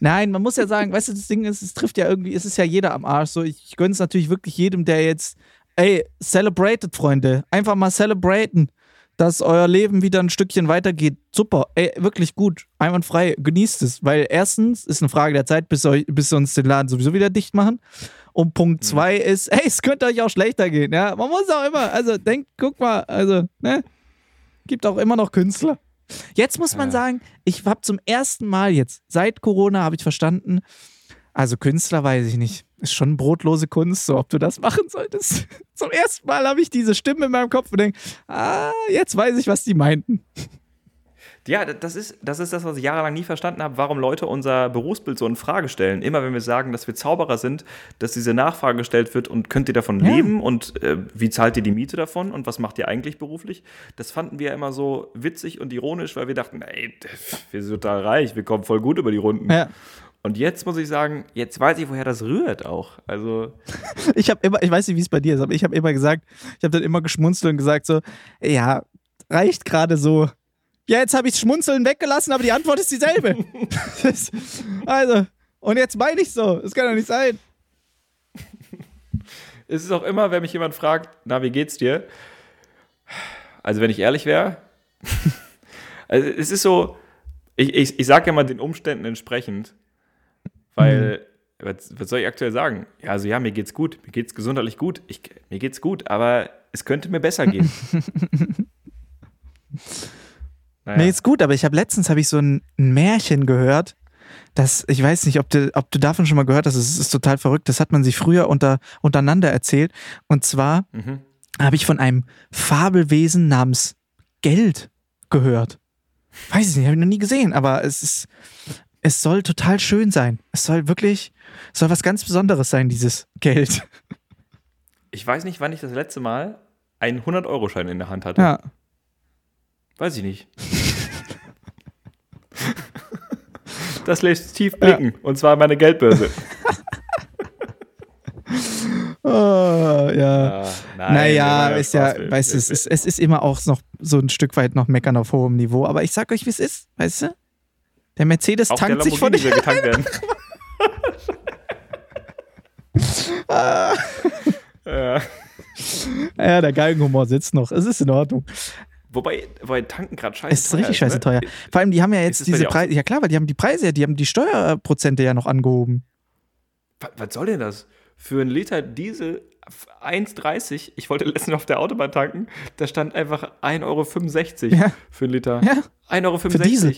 Nein, man muss ja sagen, weißt du, das Ding ist, es trifft ja irgendwie, es ist ja jeder am Arsch. So, ich, ich gönne es natürlich wirklich jedem, der jetzt, ey, celebrated, Freunde. Einfach mal celebraten, dass euer Leben wieder ein Stückchen weitergeht. Super, ey, wirklich gut, einwandfrei, genießt es. Weil erstens ist eine Frage der Zeit, bis, euch, bis sie uns den Laden sowieso wieder dicht machen. Und Punkt zwei ist, ey, es könnte euch auch schlechter gehen, ja. Man muss auch immer, also denkt, guck mal, also, ne? Gibt auch immer noch Künstler. Jetzt muss man Ja. sagen, ich habe zum ersten Mal jetzt, seit Corona habe ich verstanden, also Künstler weiß ich nicht. Ist schon brotlose Kunst, so ob du das machen solltest. Zum ersten Mal habe ich diese Stimme in meinem Kopf und denke, ah, jetzt weiß ich, was die meinten. Ja, das ist, das ist das, was ich jahrelang nie verstanden habe, warum Leute unser Berufsbild so in Frage stellen. Immer wenn wir sagen, dass wir Zauberer sind, dass diese Nachfrage gestellt wird und könnt ihr davon Ja. leben und äh, wie zahlt ihr die Miete davon und was macht ihr eigentlich beruflich? Das fanden wir immer so witzig und ironisch, weil wir dachten, ey, wir sind total reich, wir kommen voll gut über die Runden. Ja. Und jetzt muss ich sagen, jetzt weiß ich, woher das rührt auch. Also, Ich habe immer, ich weiß nicht, wie es bei dir ist, aber ich habe immer gesagt, ich habe dann immer geschmunzelt und gesagt so, ja, reicht gerade so. Ja, jetzt habe ich Schmunzeln weggelassen, aber die Antwort ist dieselbe. Das- also, und jetzt meine ich so, das kann doch nicht sein. es ist auch immer, wenn mich jemand fragt, na, wie geht's dir? Also, wenn ich ehrlich wäre, also es ist so, ich, ich, ich sage ja mal den Umständen entsprechend, weil, was, was soll ich aktuell sagen? Ja, also ja, mir geht's gut, mir geht's gesundheitlich gut, ich, mir geht's gut, aber es könnte mir besser gehen. naja. Nee, ist gut, aber ich habe letztens habe ich so ein, ein Märchen gehört. Das, ich weiß nicht, ob du, ob du davon schon mal gehört hast, es ist total verrückt. Das hat man sich früher unter, untereinander erzählt. Und zwar Mhm. habe ich von einem Fabelwesen namens Geld gehört. Weiß ich nicht, habe ich noch nie gesehen, aber es ist, es soll total schön sein. Es soll wirklich, es soll was ganz Besonderes sein, dieses Geld. Ich weiß nicht, wann ich das letzte Mal einen 100-Euro-Schein in der Hand hatte. Ja. Weiß ich nicht. Das lässt tief blicken. Und zwar meine Geldbörse. Oh, ja. Ah, nein, naja, ist ja, weißt du, es ist, es ist immer auch noch so ein Stück weit noch meckern auf hohem Niveau. Aber ich sag euch, wie es ist, weißt du? Der Mercedes auch der tankt sich von will getankt werden. ja. Ja, der Galgenhumor sitzt noch. Es ist in Ordnung. Wobei, wobei tanken gerade scheiße Es ist richtig teuer scheiße ne? teuer. Vor allem, die haben ja Ist jetzt diese Preise. Ja, klar, weil die haben die Preise, ja, die haben die Steuerprozente ja noch angehoben. Was, was soll denn das? Für einen Liter Diesel 1,30, ich wollte letztens auf der Autobahn tanken, da stand einfach 1,65 Euro Ja. für einen Liter. Ja. 1,65 Euro. Für Diesel.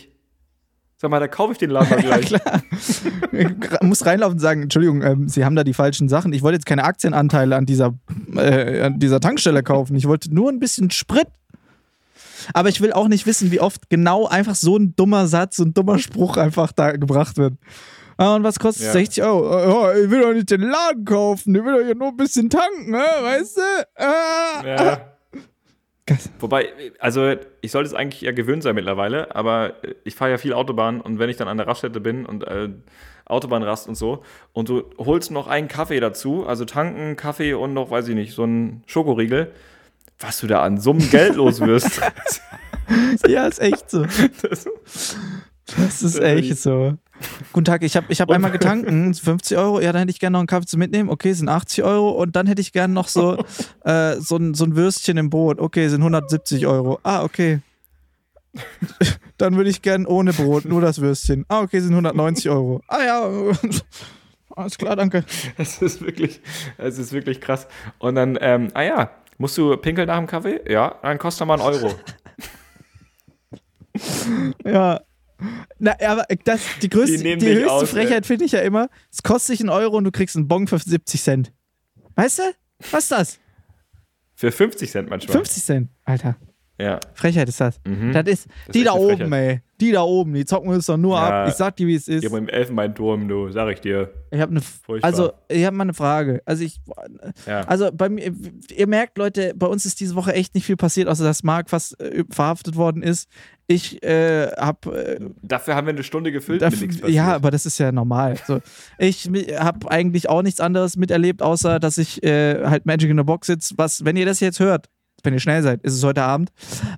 Sag mal, da kaufe ich den Laden mal gleich. Klar. Ich muss reinlaufen und sagen, Entschuldigung, ähm, Sie haben da die falschen Sachen. Ich wollte jetzt keine Aktienanteile an dieser, äh, an dieser Tankstelle kaufen. Ich wollte nur ein bisschen Sprit. Aber ich will auch nicht wissen, wie oft genau einfach so ein dummer Satz, so ein dummer Spruch einfach da gebracht wird. Ah, und was kostet Ja. 60 Euro? Äh, Ja, ich will doch nicht den Laden kaufen, ich will doch hier nur ein bisschen tanken, ne? weißt du? Ah, Ja. Geil. Wobei, also ich sollte es eigentlich ja gewöhnt sein mittlerweile, aber ich fahre ja viel Autobahn und wenn ich dann an der Raststätte bin und äh, Autobahnrast und so und du holst noch einen Kaffee dazu, also tanken, Kaffee und noch, weiß ich nicht, so einen Schokoriegel, was du da an Summen Geld los wirst. Ja, ist echt so. das, Das ist echt so. Guten Tag, ich habe ich hab einmal getanken, 50 Euro, ja, dann hätte ich gerne noch einen Kaffee zu mitnehmen, okay, sind 80 Euro und dann hätte ich gerne noch so, äh, so, ein, so ein Würstchen im Brot, okay, sind 170 Euro. Ah, okay. Dann würde ich gerne ohne Brot, nur das Würstchen. Ah, okay, sind 190 Euro. Ah ja, alles klar, danke. das ist wirklich, es ist wirklich krass. Und dann, ähm, ah ja, musst du pinkeln nach dem Kaffee? Ja, dann kostet er mal einen Euro. Ja. Na, aber das, die, größte, Die die, höchste aus, Frechheit finde ich ja immer, es kostet dich einen Euro und du kriegst einen Bon für 70 Cent. Weißt du? Was ist das? Für 50 Cent manchmal. 50 Cent, Alter. Ja. Frechheit ist das. Mhm. Das ist, Das die ist da oben, ey. Die da oben, die zocken uns doch nur Ja. ab. Ich sag dir, wie es ist. Hier beim Elfenbeinturm, du, sag ich dir. Ich habe eine, also ich habe mal eine Frage. Also ich, Ja. also bei mir, ihr merkt, Leute, bei uns ist diese Woche echt nicht viel passiert, außer dass Marc fast äh, verhaftet worden ist. Ich äh, habe äh, Dafür haben wir eine Stunde gefüllt mit nichts passiert. ja, aber das ist ja normal. So, ich habe eigentlich auch nichts anderes miterlebt, außer dass ich äh, halt Magic in the Box sitze. Was, wenn ihr das jetzt hört, wenn ihr schnell seid, ist es heute Abend.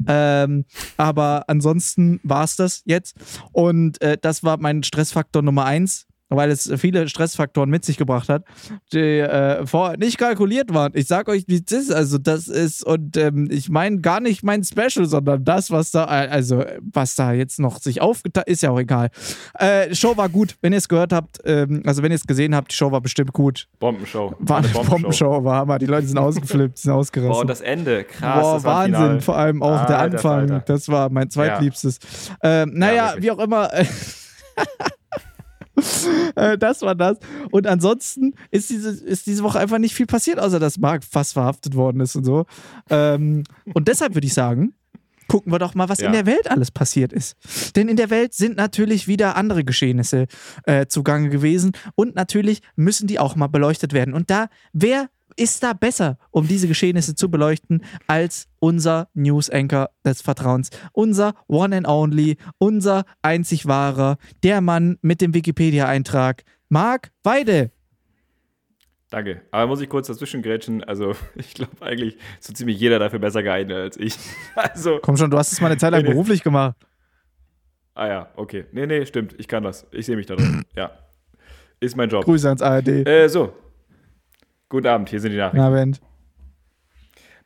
Ähm, aber ansonsten war es das jetzt. Und äh, das war mein Stressfaktor Nummer eins, weil es viele Stressfaktoren mit sich gebracht hat, die äh, vorher nicht kalkuliert waren. Ich sag euch, wie es ist. Also, das ist, und ähm, ich meine gar nicht mein Special, sondern das, was da, äh, also, was da jetzt noch sich aufgetan ist ja auch egal. Äh, Show war gut, wenn ihr es gehört habt, ähm, also wenn ihr es gesehen habt, die Show war bestimmt gut. Bombenshow. War eine Bombenshow, war Hammer. Die Leute sind ausgeflippt, sind ausgerastet. Boah, und das Ende, krass. Boah, das Wahnsinn. Vor allem auch der Alter, Anfang. Alter. Das war mein zweitliebstes. Ähm, naja, wirklich. wie auch immer. Äh, das war das. Und ansonsten ist diese, ist diese Woche einfach nicht viel passiert, außer dass Marc fast verhaftet worden ist und so. Ähm, und deshalb würde ich sagen, gucken wir doch mal, was Ja. in der Welt alles passiert ist. Denn in der Welt sind natürlich wieder andere Geschehnisse äh, zugange gewesen und natürlich müssen die auch mal beleuchtet werden. Und da, wer ist da besser, um diese Geschehnisse zu beleuchten, als unser News-Anchor des Vertrauens, unser One and Only, unser einzig wahrer, der Mann mit dem Wikipedia-Eintrag, Marc Weide. Danke. Aber muss ich kurz dazwischen grätschen? Also, ich glaube eigentlich ist so ziemlich jeder dafür besser geeignet als ich. Also, Komm schon, du hast es mal eine Zeit lang nee. beruflich gemacht. ah ja, okay. Nee, nee, stimmt. Ich kann das. Ich sehe mich da drin. Ja. Ist mein Job. Grüße ans ARD. Äh, so. Guten Abend, hier sind die Nachrichten. Abend.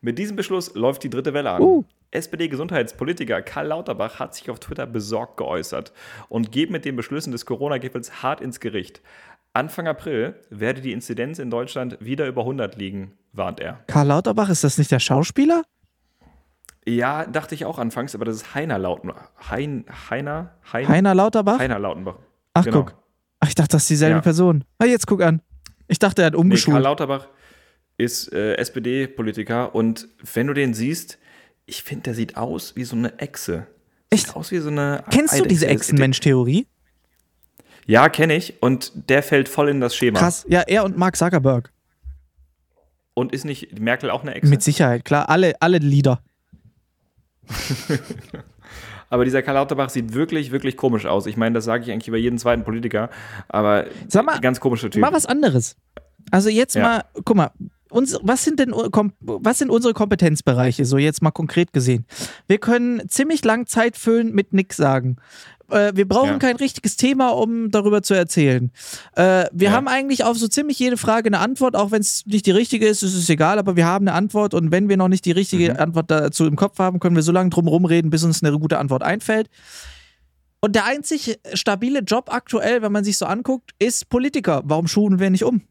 Mit diesem Beschluss läuft die dritte Welle an. Uh. SPD-Gesundheitspolitiker Karl Lauterbach hat sich auf Twitter besorgt geäußert und geht mit den Beschlüssen des Corona-Gipfels hart ins Gericht. Anfang April werde die Inzidenz in Deutschland wieder über 100 liegen, warnt er. Karl Lauterbach, ist das nicht der Schauspieler? Ja, dachte ich auch anfangs, aber das ist Heiner Lautenbach. Hein, Heiner? Hein, Heiner Lauterbach? Heiner Lautenbach. Ach, genau. guck. Ach, ich dachte, das ist dieselbe Ja. Person. Ah, jetzt guck an. Ich dachte, er hat Nee, Karl umgeschult. Lauterbach ist äh, SPD-Politiker und wenn du den siehst, ich finde, der sieht aus wie so eine Echse. Echt? Sieht aus wie so eine Kennst du diese Eidechse. Echsenmensch-Theorie? Ja, kenne ich und der fällt voll in das Schema. Krass. Ja, er und Mark Zuckerberg. Und ist nicht Merkel auch eine Echse? Mit Sicherheit, klar. Alle, alle Lieder. aber dieser Karl Lauterbach sieht wirklich, wirklich komisch aus. Ich meine, das sage ich eigentlich über jeden zweiten Politiker, aber Sag mal, ganz komischer Typ. Mal was anderes. Also jetzt Ja. mal, guck mal, uns, was sind denn was sind unsere Kompetenzbereiche, so jetzt mal konkret gesehen? Wir können ziemlich lang Zeit füllen mit nix sagen. Äh, wir brauchen Ja. kein richtiges Thema, um darüber zu erzählen. Äh, wir Ja. haben eigentlich auf so ziemlich jede Frage eine Antwort, auch wenn es nicht die richtige ist, ist es egal, aber wir haben eine Antwort und wenn wir noch nicht die richtige Mhm. Antwort dazu im Kopf haben, können wir so lange drum rumreden, bis uns eine gute Antwort einfällt. Und der einzig stabile Job aktuell, wenn man sich so anguckt, ist Politiker. Warum schulen wir nicht um?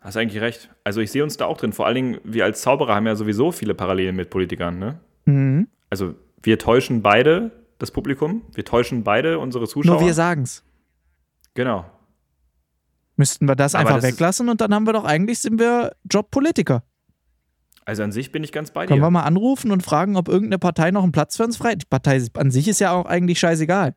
Hast eigentlich recht. Also ich sehe uns da auch drin. Vor allen Dingen, wir als Zauberer haben ja sowieso viele Parallelen mit Politikern. Ne? Mhm. Also wir täuschen beide das Publikum, wir täuschen beide unsere Zuschauer. Nur wir sagen's. genau. Müssten wir das Aber einfach das weglassen und dann haben wir doch eigentlich sind wir Jobpolitiker. Also an sich bin ich ganz bei Können dir. wir mal anrufen und fragen, ob irgendeine Partei noch einen Platz für uns frei. Die Partei an sich ist ja auch eigentlich scheißegal.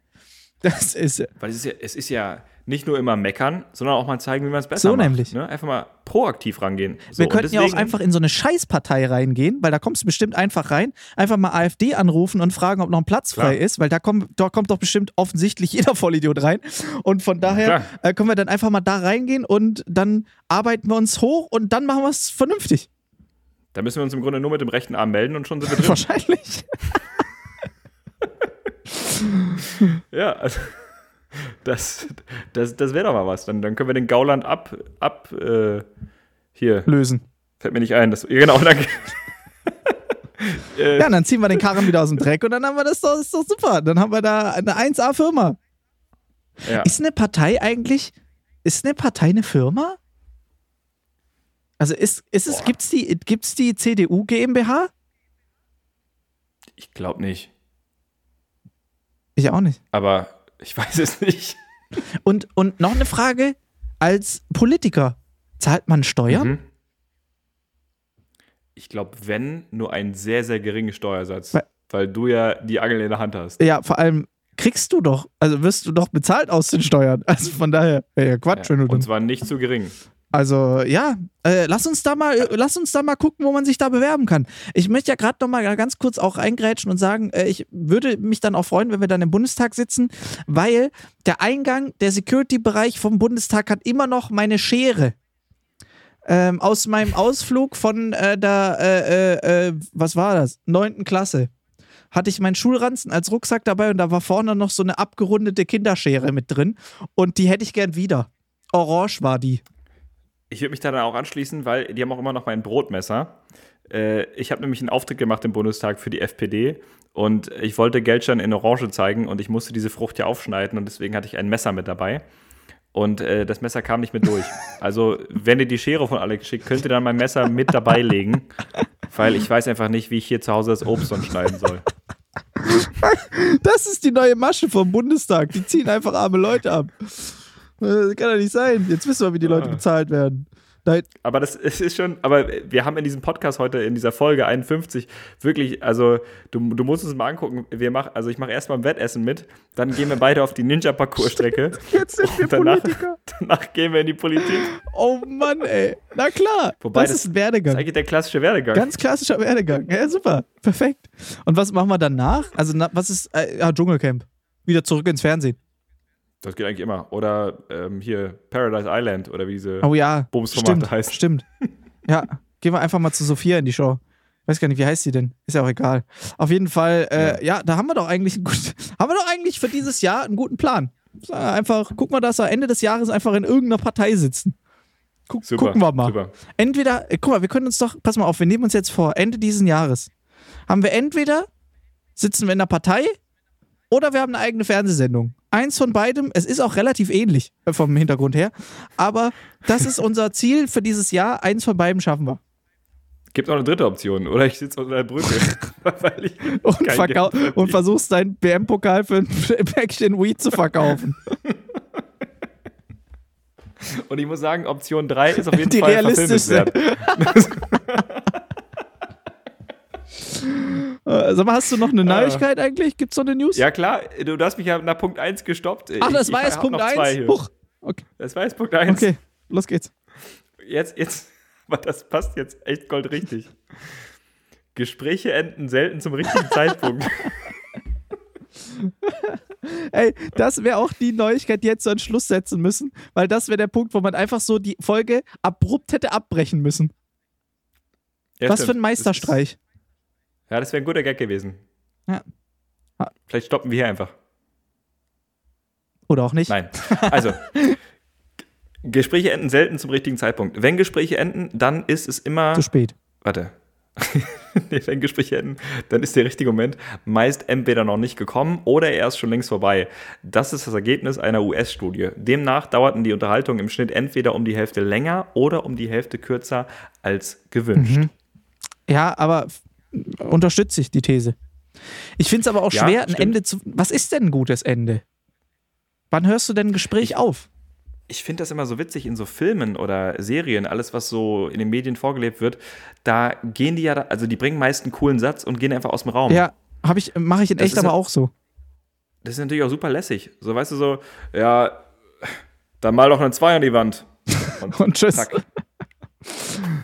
Das ist Weil es ist ja, es ist ja nicht nur immer meckern, sondern auch mal zeigen, wie man es besser So macht. nämlich. Ne? Einfach mal proaktiv rangehen. So, wir könnten ja auch einfach in so eine Scheißpartei reingehen, weil da kommst du bestimmt einfach rein, einfach mal AfD anrufen und fragen, ob noch ein Platz Klar. frei ist, weil da, kommt, da kommt doch bestimmt offensichtlich jeder Vollidiot rein. Und von daher äh, können wir dann einfach mal da reingehen und dann arbeiten wir uns hoch und dann machen wir es vernünftig. Da müssen wir uns im Grunde nur mit dem rechten Arm melden und schon sind wir drin. Wahrscheinlich. ja, also das, das, das wäre doch mal was. Dann, dann können wir den Gauland ab, ab äh, hier, Lösen. fällt mir nicht ein. Das, genau, danke. Ja, dann ziehen wir den Karren wieder aus dem Dreck und dann haben wir das doch, ist doch super. Dann haben wir da eine 1A-Firma. ja. Ist eine Partei eigentlich, ist eine Partei eine Firma? Also ist, ist es, Boah. gibt's die, gibt's die CDU GmbH? Ich glaube nicht. Ich auch nicht. Aber ich weiß es nicht. Und, und noch eine Frage, als Politiker, zahlt man Steuern? Mhm. Ich glaube, wenn, nur einen sehr, sehr geringen Steuersatz. Weil- Weil du ja die Angel in der Hand hast. Ja, vor allem kriegst du doch, also wirst du doch bezahlt aus den Steuern. Also von daher, ja Quatsch, du Und zwar nicht zu gering. Also ja, äh, lass uns da mal, äh, lass uns da mal gucken, wo man sich da bewerben kann. Ich möchte ja gerade noch mal ganz kurz auch eingrätschen und sagen, äh, ich würde mich dann auch freuen, wenn wir dann im Bundestag sitzen, weil der Eingang, der Security-Bereich vom Bundestag hat immer noch meine Schere. Ähm, aus meinem Ausflug von äh, der, äh, äh, was war das? Neunten Klasse. Hatte ich meinen Schulranzen als Rucksack dabei und da war vorne noch so eine abgerundete Kinderschere mit drin und die hätte ich gern wieder. Orange war die. Ich würde mich da dann auch anschließen, weil die haben auch immer noch mein Brotmesser. Äh, ich habe nämlich einen Auftritt gemacht im Bundestag für die FPD und ich wollte Geldschein in Orange zeigen und ich musste diese Frucht ja aufschneiden und deswegen hatte ich ein Messer mit dabei. Und äh, das Messer kam nicht mit durch. Also, wenn ihr die Schere von Alex schickt, könnt ihr dann mein Messer mit dabei legen, weil ich weiß einfach nicht, wie ich hier zu Hause das Obst sonst schneiden soll. Das ist die neue Masche vom Bundestag. Die ziehen einfach arme Leute ab. Das kann doch nicht sein. Jetzt wissen wir, wie die Leute Ah. bezahlt werden. Da, Aber das ist schon, aber wir haben in diesem Podcast heute, in dieser Folge 51, wirklich, also du, du musst es mal angucken, wir machen, also ich mache erstmal ein Wettessen mit, dann gehen wir beide auf die Ninja-Parcours-Strecke jetzt sind wir danach, Politiker. danach gehen wir in die Politik. Oh Mann, ey. Na klar. Wobei das, das- ist ein Das ist Werdegang. eigentlich der klassische Werdegang. Ganz klassischer Werdegang. Ja, super. Perfekt. Und was machen wir danach? Also, na, was ist. Äh, ja, Dschungelcamp. Wieder zurück ins Fernsehen. Das geht eigentlich immer. Oder ähm, hier Paradise Island oder wie diese Oh ja. Bumsformate Stimmt. heißen. Stimmt. Ja. Gehen wir einfach mal zu Sophia in die Show. Weiß gar nicht, wie heißt sie denn? Ist ja auch egal. Auf jeden Fall, äh, ja. da haben wir doch eigentlich gut, haben wir doch eigentlich für dieses Jahr einen guten Plan. Einfach, guck mal, dass wir Ende des Jahres einfach in irgendeiner Partei sitzen. Guck, Super, gucken wir mal. super. Entweder, äh, guck mal, wir können uns doch, pass mal auf, wir nehmen uns jetzt vor, Ende diesen Jahres haben wir entweder sitzen wir in der Partei oder wir haben eine eigene Fernsehsendung. Eins von beidem, es ist auch relativ ähnlich äh, vom Hintergrund her, aber das ist unser Ziel für dieses Jahr. Eins von beiden schaffen wir. Gibt noch eine dritte Option. Oder ich sitze unter der Brücke. Und, verkau und versuchst deinen BM-Pokal für ein Päckchen Weed zu verkaufen. Und ich muss sagen, Option 3 ist auf jeden Die Fall realistischste. Äh, sag mal, hast du noch eine Neuigkeit eigentlich? Gibt's noch eine News? Ja klar, du hast mich ja nach Punkt 1 gestoppt. Ach, das Ich- war jetzt Punkt noch zwei 1. hier. Huch. Okay. Das war jetzt Punkt 1. okay, los geht's. Jetzt, jetzt, aber das passt jetzt echt goldrichtig. Gespräche enden selten zum richtigen Zeitpunkt. Ey, das wäre auch die Neuigkeit, die jetzt so einen Schluss setzen müssen, weil das wäre der Punkt, wo man einfach so die Folge abrupt hätte abbrechen müssen. Ja, Was für stimmt. ein Meisterstreich. Ja, das wäre ein guter Gag gewesen. Ja. Ah. Vielleicht stoppen wir hier einfach. Oder auch nicht. Nein. Also, Gespräche enden selten zum richtigen Zeitpunkt. Wenn Gespräche enden, dann ist es immer. Zu spät. Warte. nee, wenn Gespräche enden, dann ist der richtige Moment meist entweder noch nicht gekommen oder er ist schon längst vorbei. Das ist das Ergebnis einer US-Studie. Demnach dauerten die Unterhaltungen im Schnitt entweder um die Hälfte länger oder um die Hälfte kürzer als gewünscht. Mhm. Ja, aber unterstütze ich die These. Ich finde es aber auch Ja, schwer, ein stimmt. Ende zu. Was ist denn ein gutes Ende? Wann hörst du denn ein Gespräch auf? Ich finde das immer so witzig in so Filmen oder Serien, alles, was so in den Medien vorgelebt wird, da gehen die ja, also die bringen meist einen coolen Satz und gehen einfach aus dem Raum. Ja, habe ich, mache ich in Das echt aber ja- auch so. Das ist natürlich auch super lässig. So, weißt du, so, ja, dann mal doch eine 2 an die Wand. Und tschüss. Zack.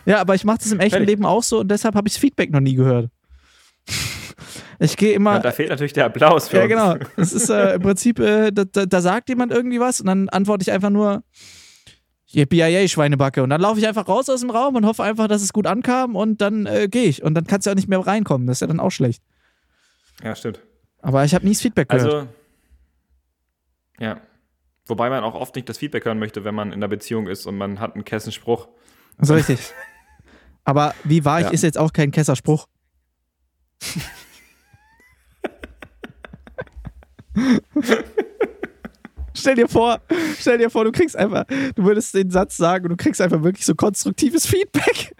Ja, aber ich mache das im echten Fertig. Leben auch so und deshalb habe ich das Feedback noch nie gehört. Ich gehe immer. Ja, da fehlt natürlich der Applaus für Ja, uns. genau. Es ist äh, im Prinzip, äh, da, da, da sagt jemand irgendwie was und dann antworte ich einfach nur Yippie Schweinebacke. Und dann laufe ich einfach raus aus dem Raum und hoffe einfach, dass es gut ankam und dann äh, gehe ich. Und dann kannst du auch nicht mehr reinkommen. Das ist ja dann auch schlecht. Ja, stimmt. Aber ich habe nie das Feedback gehört. Also, ja. Wobei man auch oft nicht das Feedback hören möchte, wenn man in einer Beziehung ist und man hat einen Kessenspruch. So richtig. Aber wie wahr ich Ja. ist jetzt auch kein Kesserspruch. stell dir vor, stell dir vor, du kriegst einfach, du würdest den Satz sagen und du kriegst einfach wirklich so konstruktives Feedback.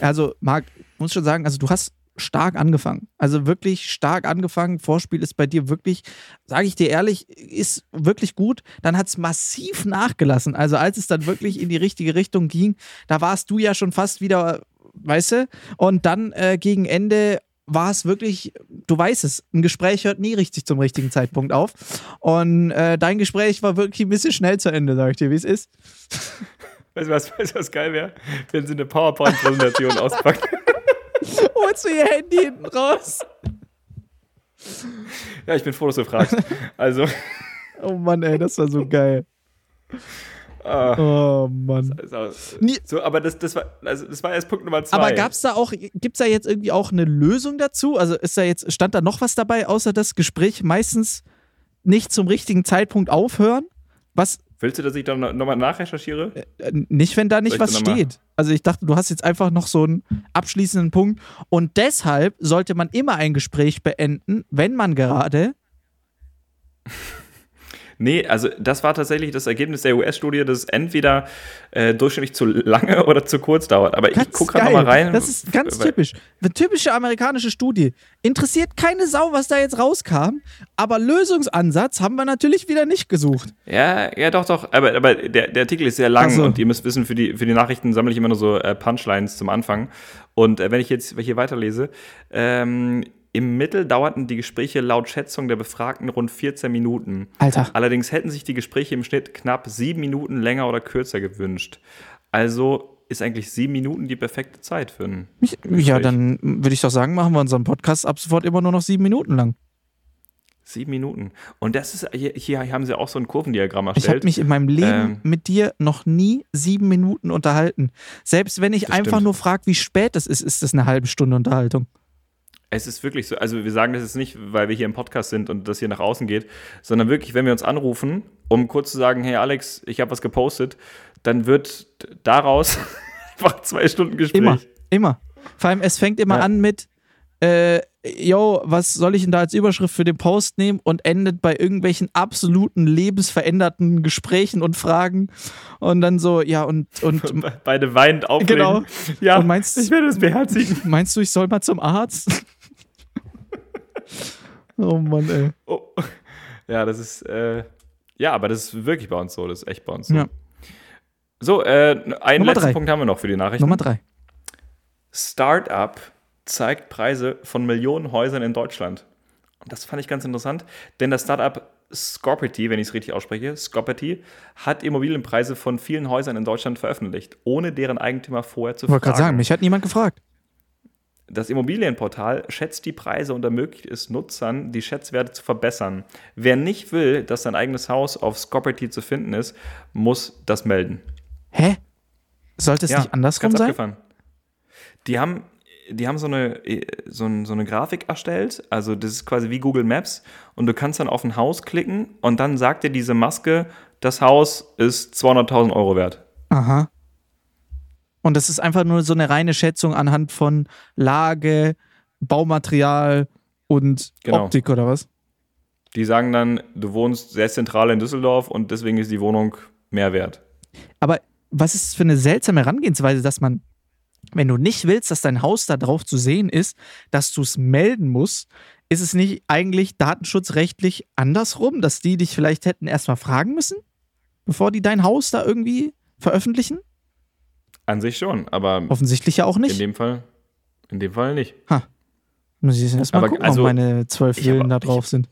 Also, Marc, muss schon sagen, also du hast stark angefangen. Also wirklich stark angefangen. Vorspiel ist bei dir wirklich, sage ich dir ehrlich, ist wirklich gut. Dann hat es massiv nachgelassen. Also als es dann wirklich in die richtige Richtung ging, da warst du ja schon fast wieder, weißt du? Und dann äh, gegen Ende war es wirklich, du weißt es, ein Gespräch hört nie richtig zum richtigen Zeitpunkt auf. Und äh, dein Gespräch war wirklich ein bisschen schnell zu Ende, sag ich dir, wie es ist. Weißt du, was, weißt du, was geil wäre? Wenn sie eine PowerPoint-Präsentation auspackt. Holst du ihr Handy hinten raus? Ja, ich bin froh, dass du fragst. Also, Oh Mann, ey, das war so geil. ah, Oh Mann. so, aber das, das, war, also, das war erst Punkt Nummer zwei. Aber gab's da auch, gibt's da jetzt irgendwie auch eine Lösung dazu? Also ist da jetzt, stand da noch was dabei, außer das Gespräch meistens nicht zum richtigen Zeitpunkt aufhören? Was, Willst du, dass ich dann nochmal nachrecherchiere? äh, nicht, wenn da nicht was da steht. Also ich dachte, du hast jetzt einfach noch so einen abschließenden Punkt. Und deshalb sollte man immer ein Gespräch beenden, wenn man gerade Nee, also das war tatsächlich das Ergebnis der US-Studie, dass entweder äh, durchschnittlich zu lange oder zu kurz dauert. Aber Ganz ich gucke gerade nochmal rein. Das ist ganz typisch. Eine typische amerikanische Studie. Interessiert keine Sau, was da jetzt rauskam, aber Lösungsansatz haben wir natürlich wieder nicht gesucht. Ja, ja, doch, doch. Aber, aber der, der Artikel ist sehr lang so. und ihr müsst wissen, für die, für die Nachrichten sammle ich immer nur so äh, Punchlines zum Anfang. Und äh, wenn ich jetzt hier weiterlese, ähm, im Mittel dauerten die Gespräche laut Schätzung der Befragten rund 14 Minuten. Alter. Allerdings hätten sich die Gespräche im Schnitt knapp sieben Minuten länger oder kürzer gewünscht. Also ist eigentlich sieben Minuten die perfekte Zeit für einen. Ich, ja, dann würde ich doch sagen, machen wir unseren Podcast ab sofort immer nur noch sieben Minuten lang. Sieben Minuten. Und das ist, hier, hier haben sie auch so ein Kurvendiagramm Ich habe erstellt. mich in meinem Leben Ähm. mit dir noch nie sieben Minuten unterhalten. Selbst wenn ich einfach stimmt. nur frage, wie spät es ist, ist das eine halbe Stunde Unterhaltung. Es ist wirklich so, also wir sagen das jetzt nicht, weil wir hier im Podcast sind und das hier nach außen geht, sondern wirklich, wenn wir uns anrufen, um kurz zu sagen, hey Alex, ich habe was gepostet, dann wird daraus einfach zwei Stunden Gespräch. Immer, immer. Vor allem, es fängt immer Ja. an mit, äh, yo, was soll ich denn da als Überschrift für den Post nehmen und endet bei irgendwelchen absoluten lebensveränderten Gesprächen und Fragen und dann so, ja, und, und Be- Beide weinend auflegen. Genau. Ja, Und meinst- ich werde es beherzigen. meinst du, ich soll mal zum Arzt? Oh Mann, ey. Oh. Ja, das ist, äh, ja, aber das ist wirklich bei uns so, das ist echt bei uns so. Ja. So, äh, einen Nummer letzten drei. Punkt haben wir noch für die Nachrichten. Nummer drei. Startup zeigt Preise von Millionen Häusern in Deutschland. Und das fand ich ganz interessant, denn das Startup Scorpity, wenn ich es richtig ausspreche, Scorpity, hat Immobilienpreise von vielen Häusern in Deutschland veröffentlicht, ohne deren Eigentümer vorher zu Ich wollte fragen. gerade sagen, mich hat niemand gefragt. Das Immobilienportal schätzt die Preise und ermöglicht es Nutzern, die Schätzwerte zu verbessern. Wer nicht will, dass sein eigenes Haus auf Scorpity zu finden ist, muss das melden. Hä? Sollte es nicht andersrum ganz sein? abgefahren. Die haben, die haben so, eine, äh, so, so eine Grafik erstellt, also das ist quasi wie Google Maps und du kannst dann auf ein Haus klicken und dann sagt dir diese Maske, das Haus ist 200.000 Euro wert. Aha. Und das ist einfach nur so eine reine Schätzung anhand von Lage, Baumaterial und Genau. Optik oder was? Die sagen dann, du wohnst sehr zentral in Düsseldorf und deswegen ist die Wohnung mehr wert. Aber was ist für eine seltsame Herangehensweise, dass man, wenn du nicht willst, dass dein Haus da drauf zu sehen ist, dass du es melden musst, ist es nicht eigentlich datenschutzrechtlich andersrum, dass die dich vielleicht hätten erstmal fragen müssen, bevor die dein Haus da irgendwie veröffentlichen? An sich schon, aber Offensichtlich ja auch in nicht. dem Fall, in dem Fall nicht. Muss ich erst mal Aber gucken, also, ob meine zwölf ich Villen da ich- drauf sind.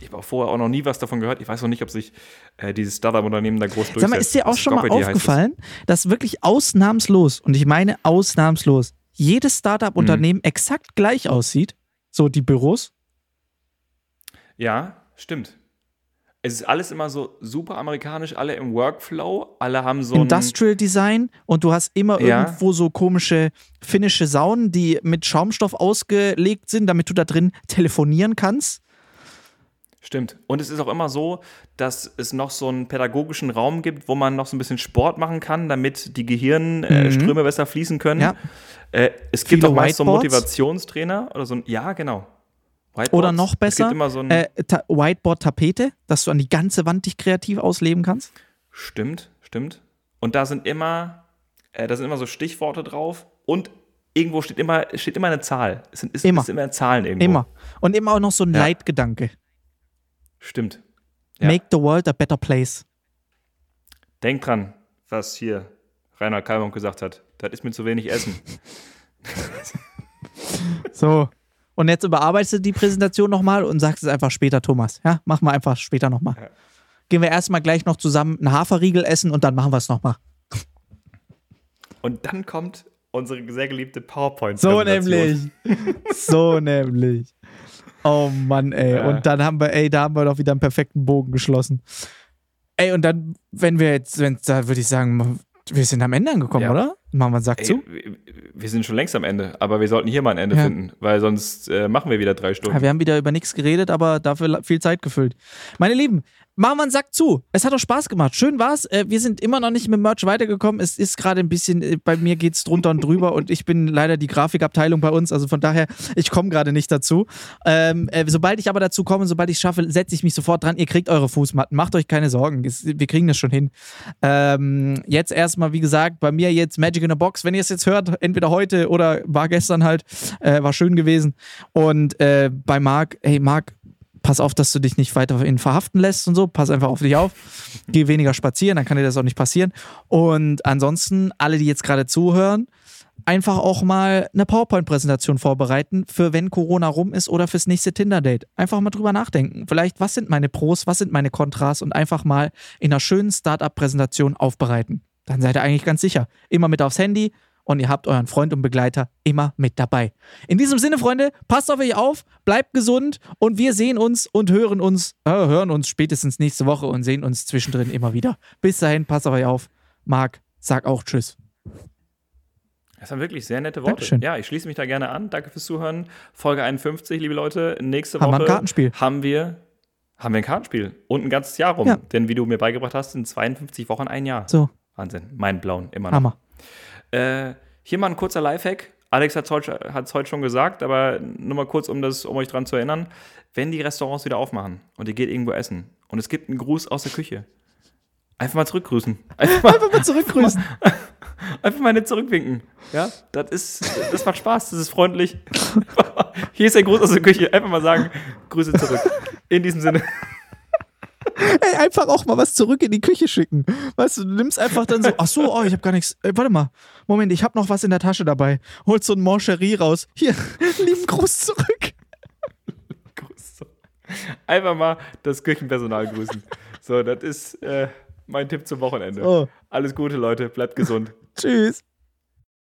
Ich habe auch vorher auch noch nie was davon gehört. Ich weiß noch nicht, ob sich äh, dieses Startup-Unternehmen da groß durchsetzt. Sag mal, ist dir auch schon mal aufgefallen, dass wirklich ausnahmslos, und ich meine ausnahmslos, jedes Startup-Unternehmen exakt gleich aussieht? So die Büros? Ja, stimmt. Es ist alles immer so super amerikanisch, alle im Workflow, alle haben so. Industrial Design und du hast immer Ja. irgendwo so komische finnische Saunen, die mit Schaumstoff ausgelegt sind, damit du da drin telefonieren kannst. Stimmt. Und es ist auch immer so, dass es noch so einen pädagogischen Raum gibt, wo man noch so ein bisschen Sport machen kann, damit die Gehirnströme besser fließen können. Mhm. Ja. Äh, es gibt Viele auch meist so einen. Motivationstrainer oder so ein. Ja, genau. Whiteboards. Oder noch Es besser, so äh, Ta- Whiteboard-Tapete, dass du an die ganze Wand dich kreativ ausleben kannst. Stimmt, stimmt. Und da sind immer, äh, da sind immer so Stichworte drauf und irgendwo steht immer, steht immer eine Zahl. Es sind, ist, Immer. Ist immer Zahlen irgendwo. Immer. Und immer auch noch so ein Ja. Leitgedanke. Stimmt. Ja. Make the world a better place. Denk dran, was hier Rainer Kalmung gesagt hat. Das ist mir zu wenig Essen. So. Und jetzt überarbeitest du die Präsentation nochmal und sagst es einfach später, Thomas. Ja, machen wir einfach später nochmal. Ja. Gehen wir erstmal gleich noch zusammen einen Haferriegel essen und dann machen wir es nochmal. Und dann kommt unsere sehr geliebte PowerPoint. So nämlich. so nämlich. Oh Mann, ey. Ja. Und dann haben wir, ey, da haben wir doch wieder einen perfekten Bogen geschlossen. Ey, und dann, wenn wir jetzt, wenn, da würde ich sagen, wir sind am Ende angekommen, Ja. oder? Machen wir einen Sack Ey, zu. Wir- sind schon längst am Ende, aber wir sollten hier mal ein Ende Ja. finden, weil sonst äh, machen wir wieder drei Stunden. Ja, wir haben wieder über nichts geredet, aber dafür viel Zeit gefüllt. Meine Lieben, machen wir einen Sack zu. Es hat doch Spaß gemacht. Schön war's. Äh, wir sind immer noch nicht mit Merch weitergekommen. Es ist gerade ein bisschen, äh, bei mir geht's drunter und drüber und ich bin leider die Grafikabteilung bei uns. Also von daher, ich komme gerade nicht dazu. Ähm, äh, sobald ich aber dazu komme, sobald ich schaffe, setze ich mich sofort dran. Ihr kriegt eure Fußmatten. Macht euch keine Sorgen. Es, wir kriegen das schon hin. Ähm, jetzt erstmal, wie gesagt, bei mir jetzt Magic in a Box. Wenn ihr es jetzt hört, entweder heute oder war gestern halt, äh, war schön gewesen. Und äh, bei Marc, hey Marc, pass auf, dass du dich nicht weiterhin verhaften lässt und so. Pass einfach auf dich auf. Geh weniger spazieren, dann kann dir das auch nicht passieren. Und ansonsten, alle, die jetzt gerade zuhören, einfach auch mal eine PowerPoint-Präsentation vorbereiten für wenn Corona rum ist oder fürs nächste Tinder-Date. Einfach mal drüber nachdenken. Vielleicht, was sind meine Pros, was sind meine Kontras und einfach mal in einer schönen Startup-Präsentation aufbereiten. Dann seid ihr eigentlich ganz sicher. Immer mit aufs Handy, und ihr habt euren Freund und Begleiter immer mit dabei. In diesem Sinne, Freunde, passt auf euch auf, bleibt gesund und wir sehen uns und hören uns, äh, hören uns spätestens nächste Woche und sehen uns zwischendrin immer wieder. Bis dahin, passt auf euch auf. Marc, sag auch Tschüss. Das waren wirklich sehr nette Worte. Dankeschön. Ja, ich schließe mich da gerne an. Danke fürs Zuhören. Folge 51, liebe Leute. Nächste Haben wir Woche ein Kartenspiel. haben wir haben wir ein Kartenspiel und ein ganzes Jahr rum. Ja. Denn wie du mir beigebracht hast, sind 52 Wochen ein Jahr. So, Wahnsinn. Mein blauen, immer noch. Hammer. Äh, hier mal ein kurzer Lifehack. Alex hat es heute, heute schon gesagt, aber nur mal kurz, um, das, um euch dran zu erinnern. Wenn die Restaurants wieder aufmachen und ihr geht irgendwo essen und es gibt einen Gruß aus der Küche, einfach mal zurückgrüßen. Einfach mal, Einfach mal zurückgrüßen. einfach mal nicht zurückwinken. Ja, das ist, das macht Spaß, das ist freundlich. Hier ist der Gruß aus der Küche. Einfach mal sagen, Grüße zurück. In diesem Sinne. Ey, einfach auch mal was zurück in die Küche schicken. Weißt du, du nimmst einfach dann so, ach so, oh, ich habe gar nichts. Ey, warte mal, Moment, ich habe noch was in der Tasche dabei. Holst so ein Moncherie raus. Hier, lieben Gruß zurück. Gruß. Einfach mal das Küchenpersonal grüßen. So, das ist äh, mein Tipp zum Wochenende. Oh, Alles Gute, Leute. Bleibt gesund. tschüss.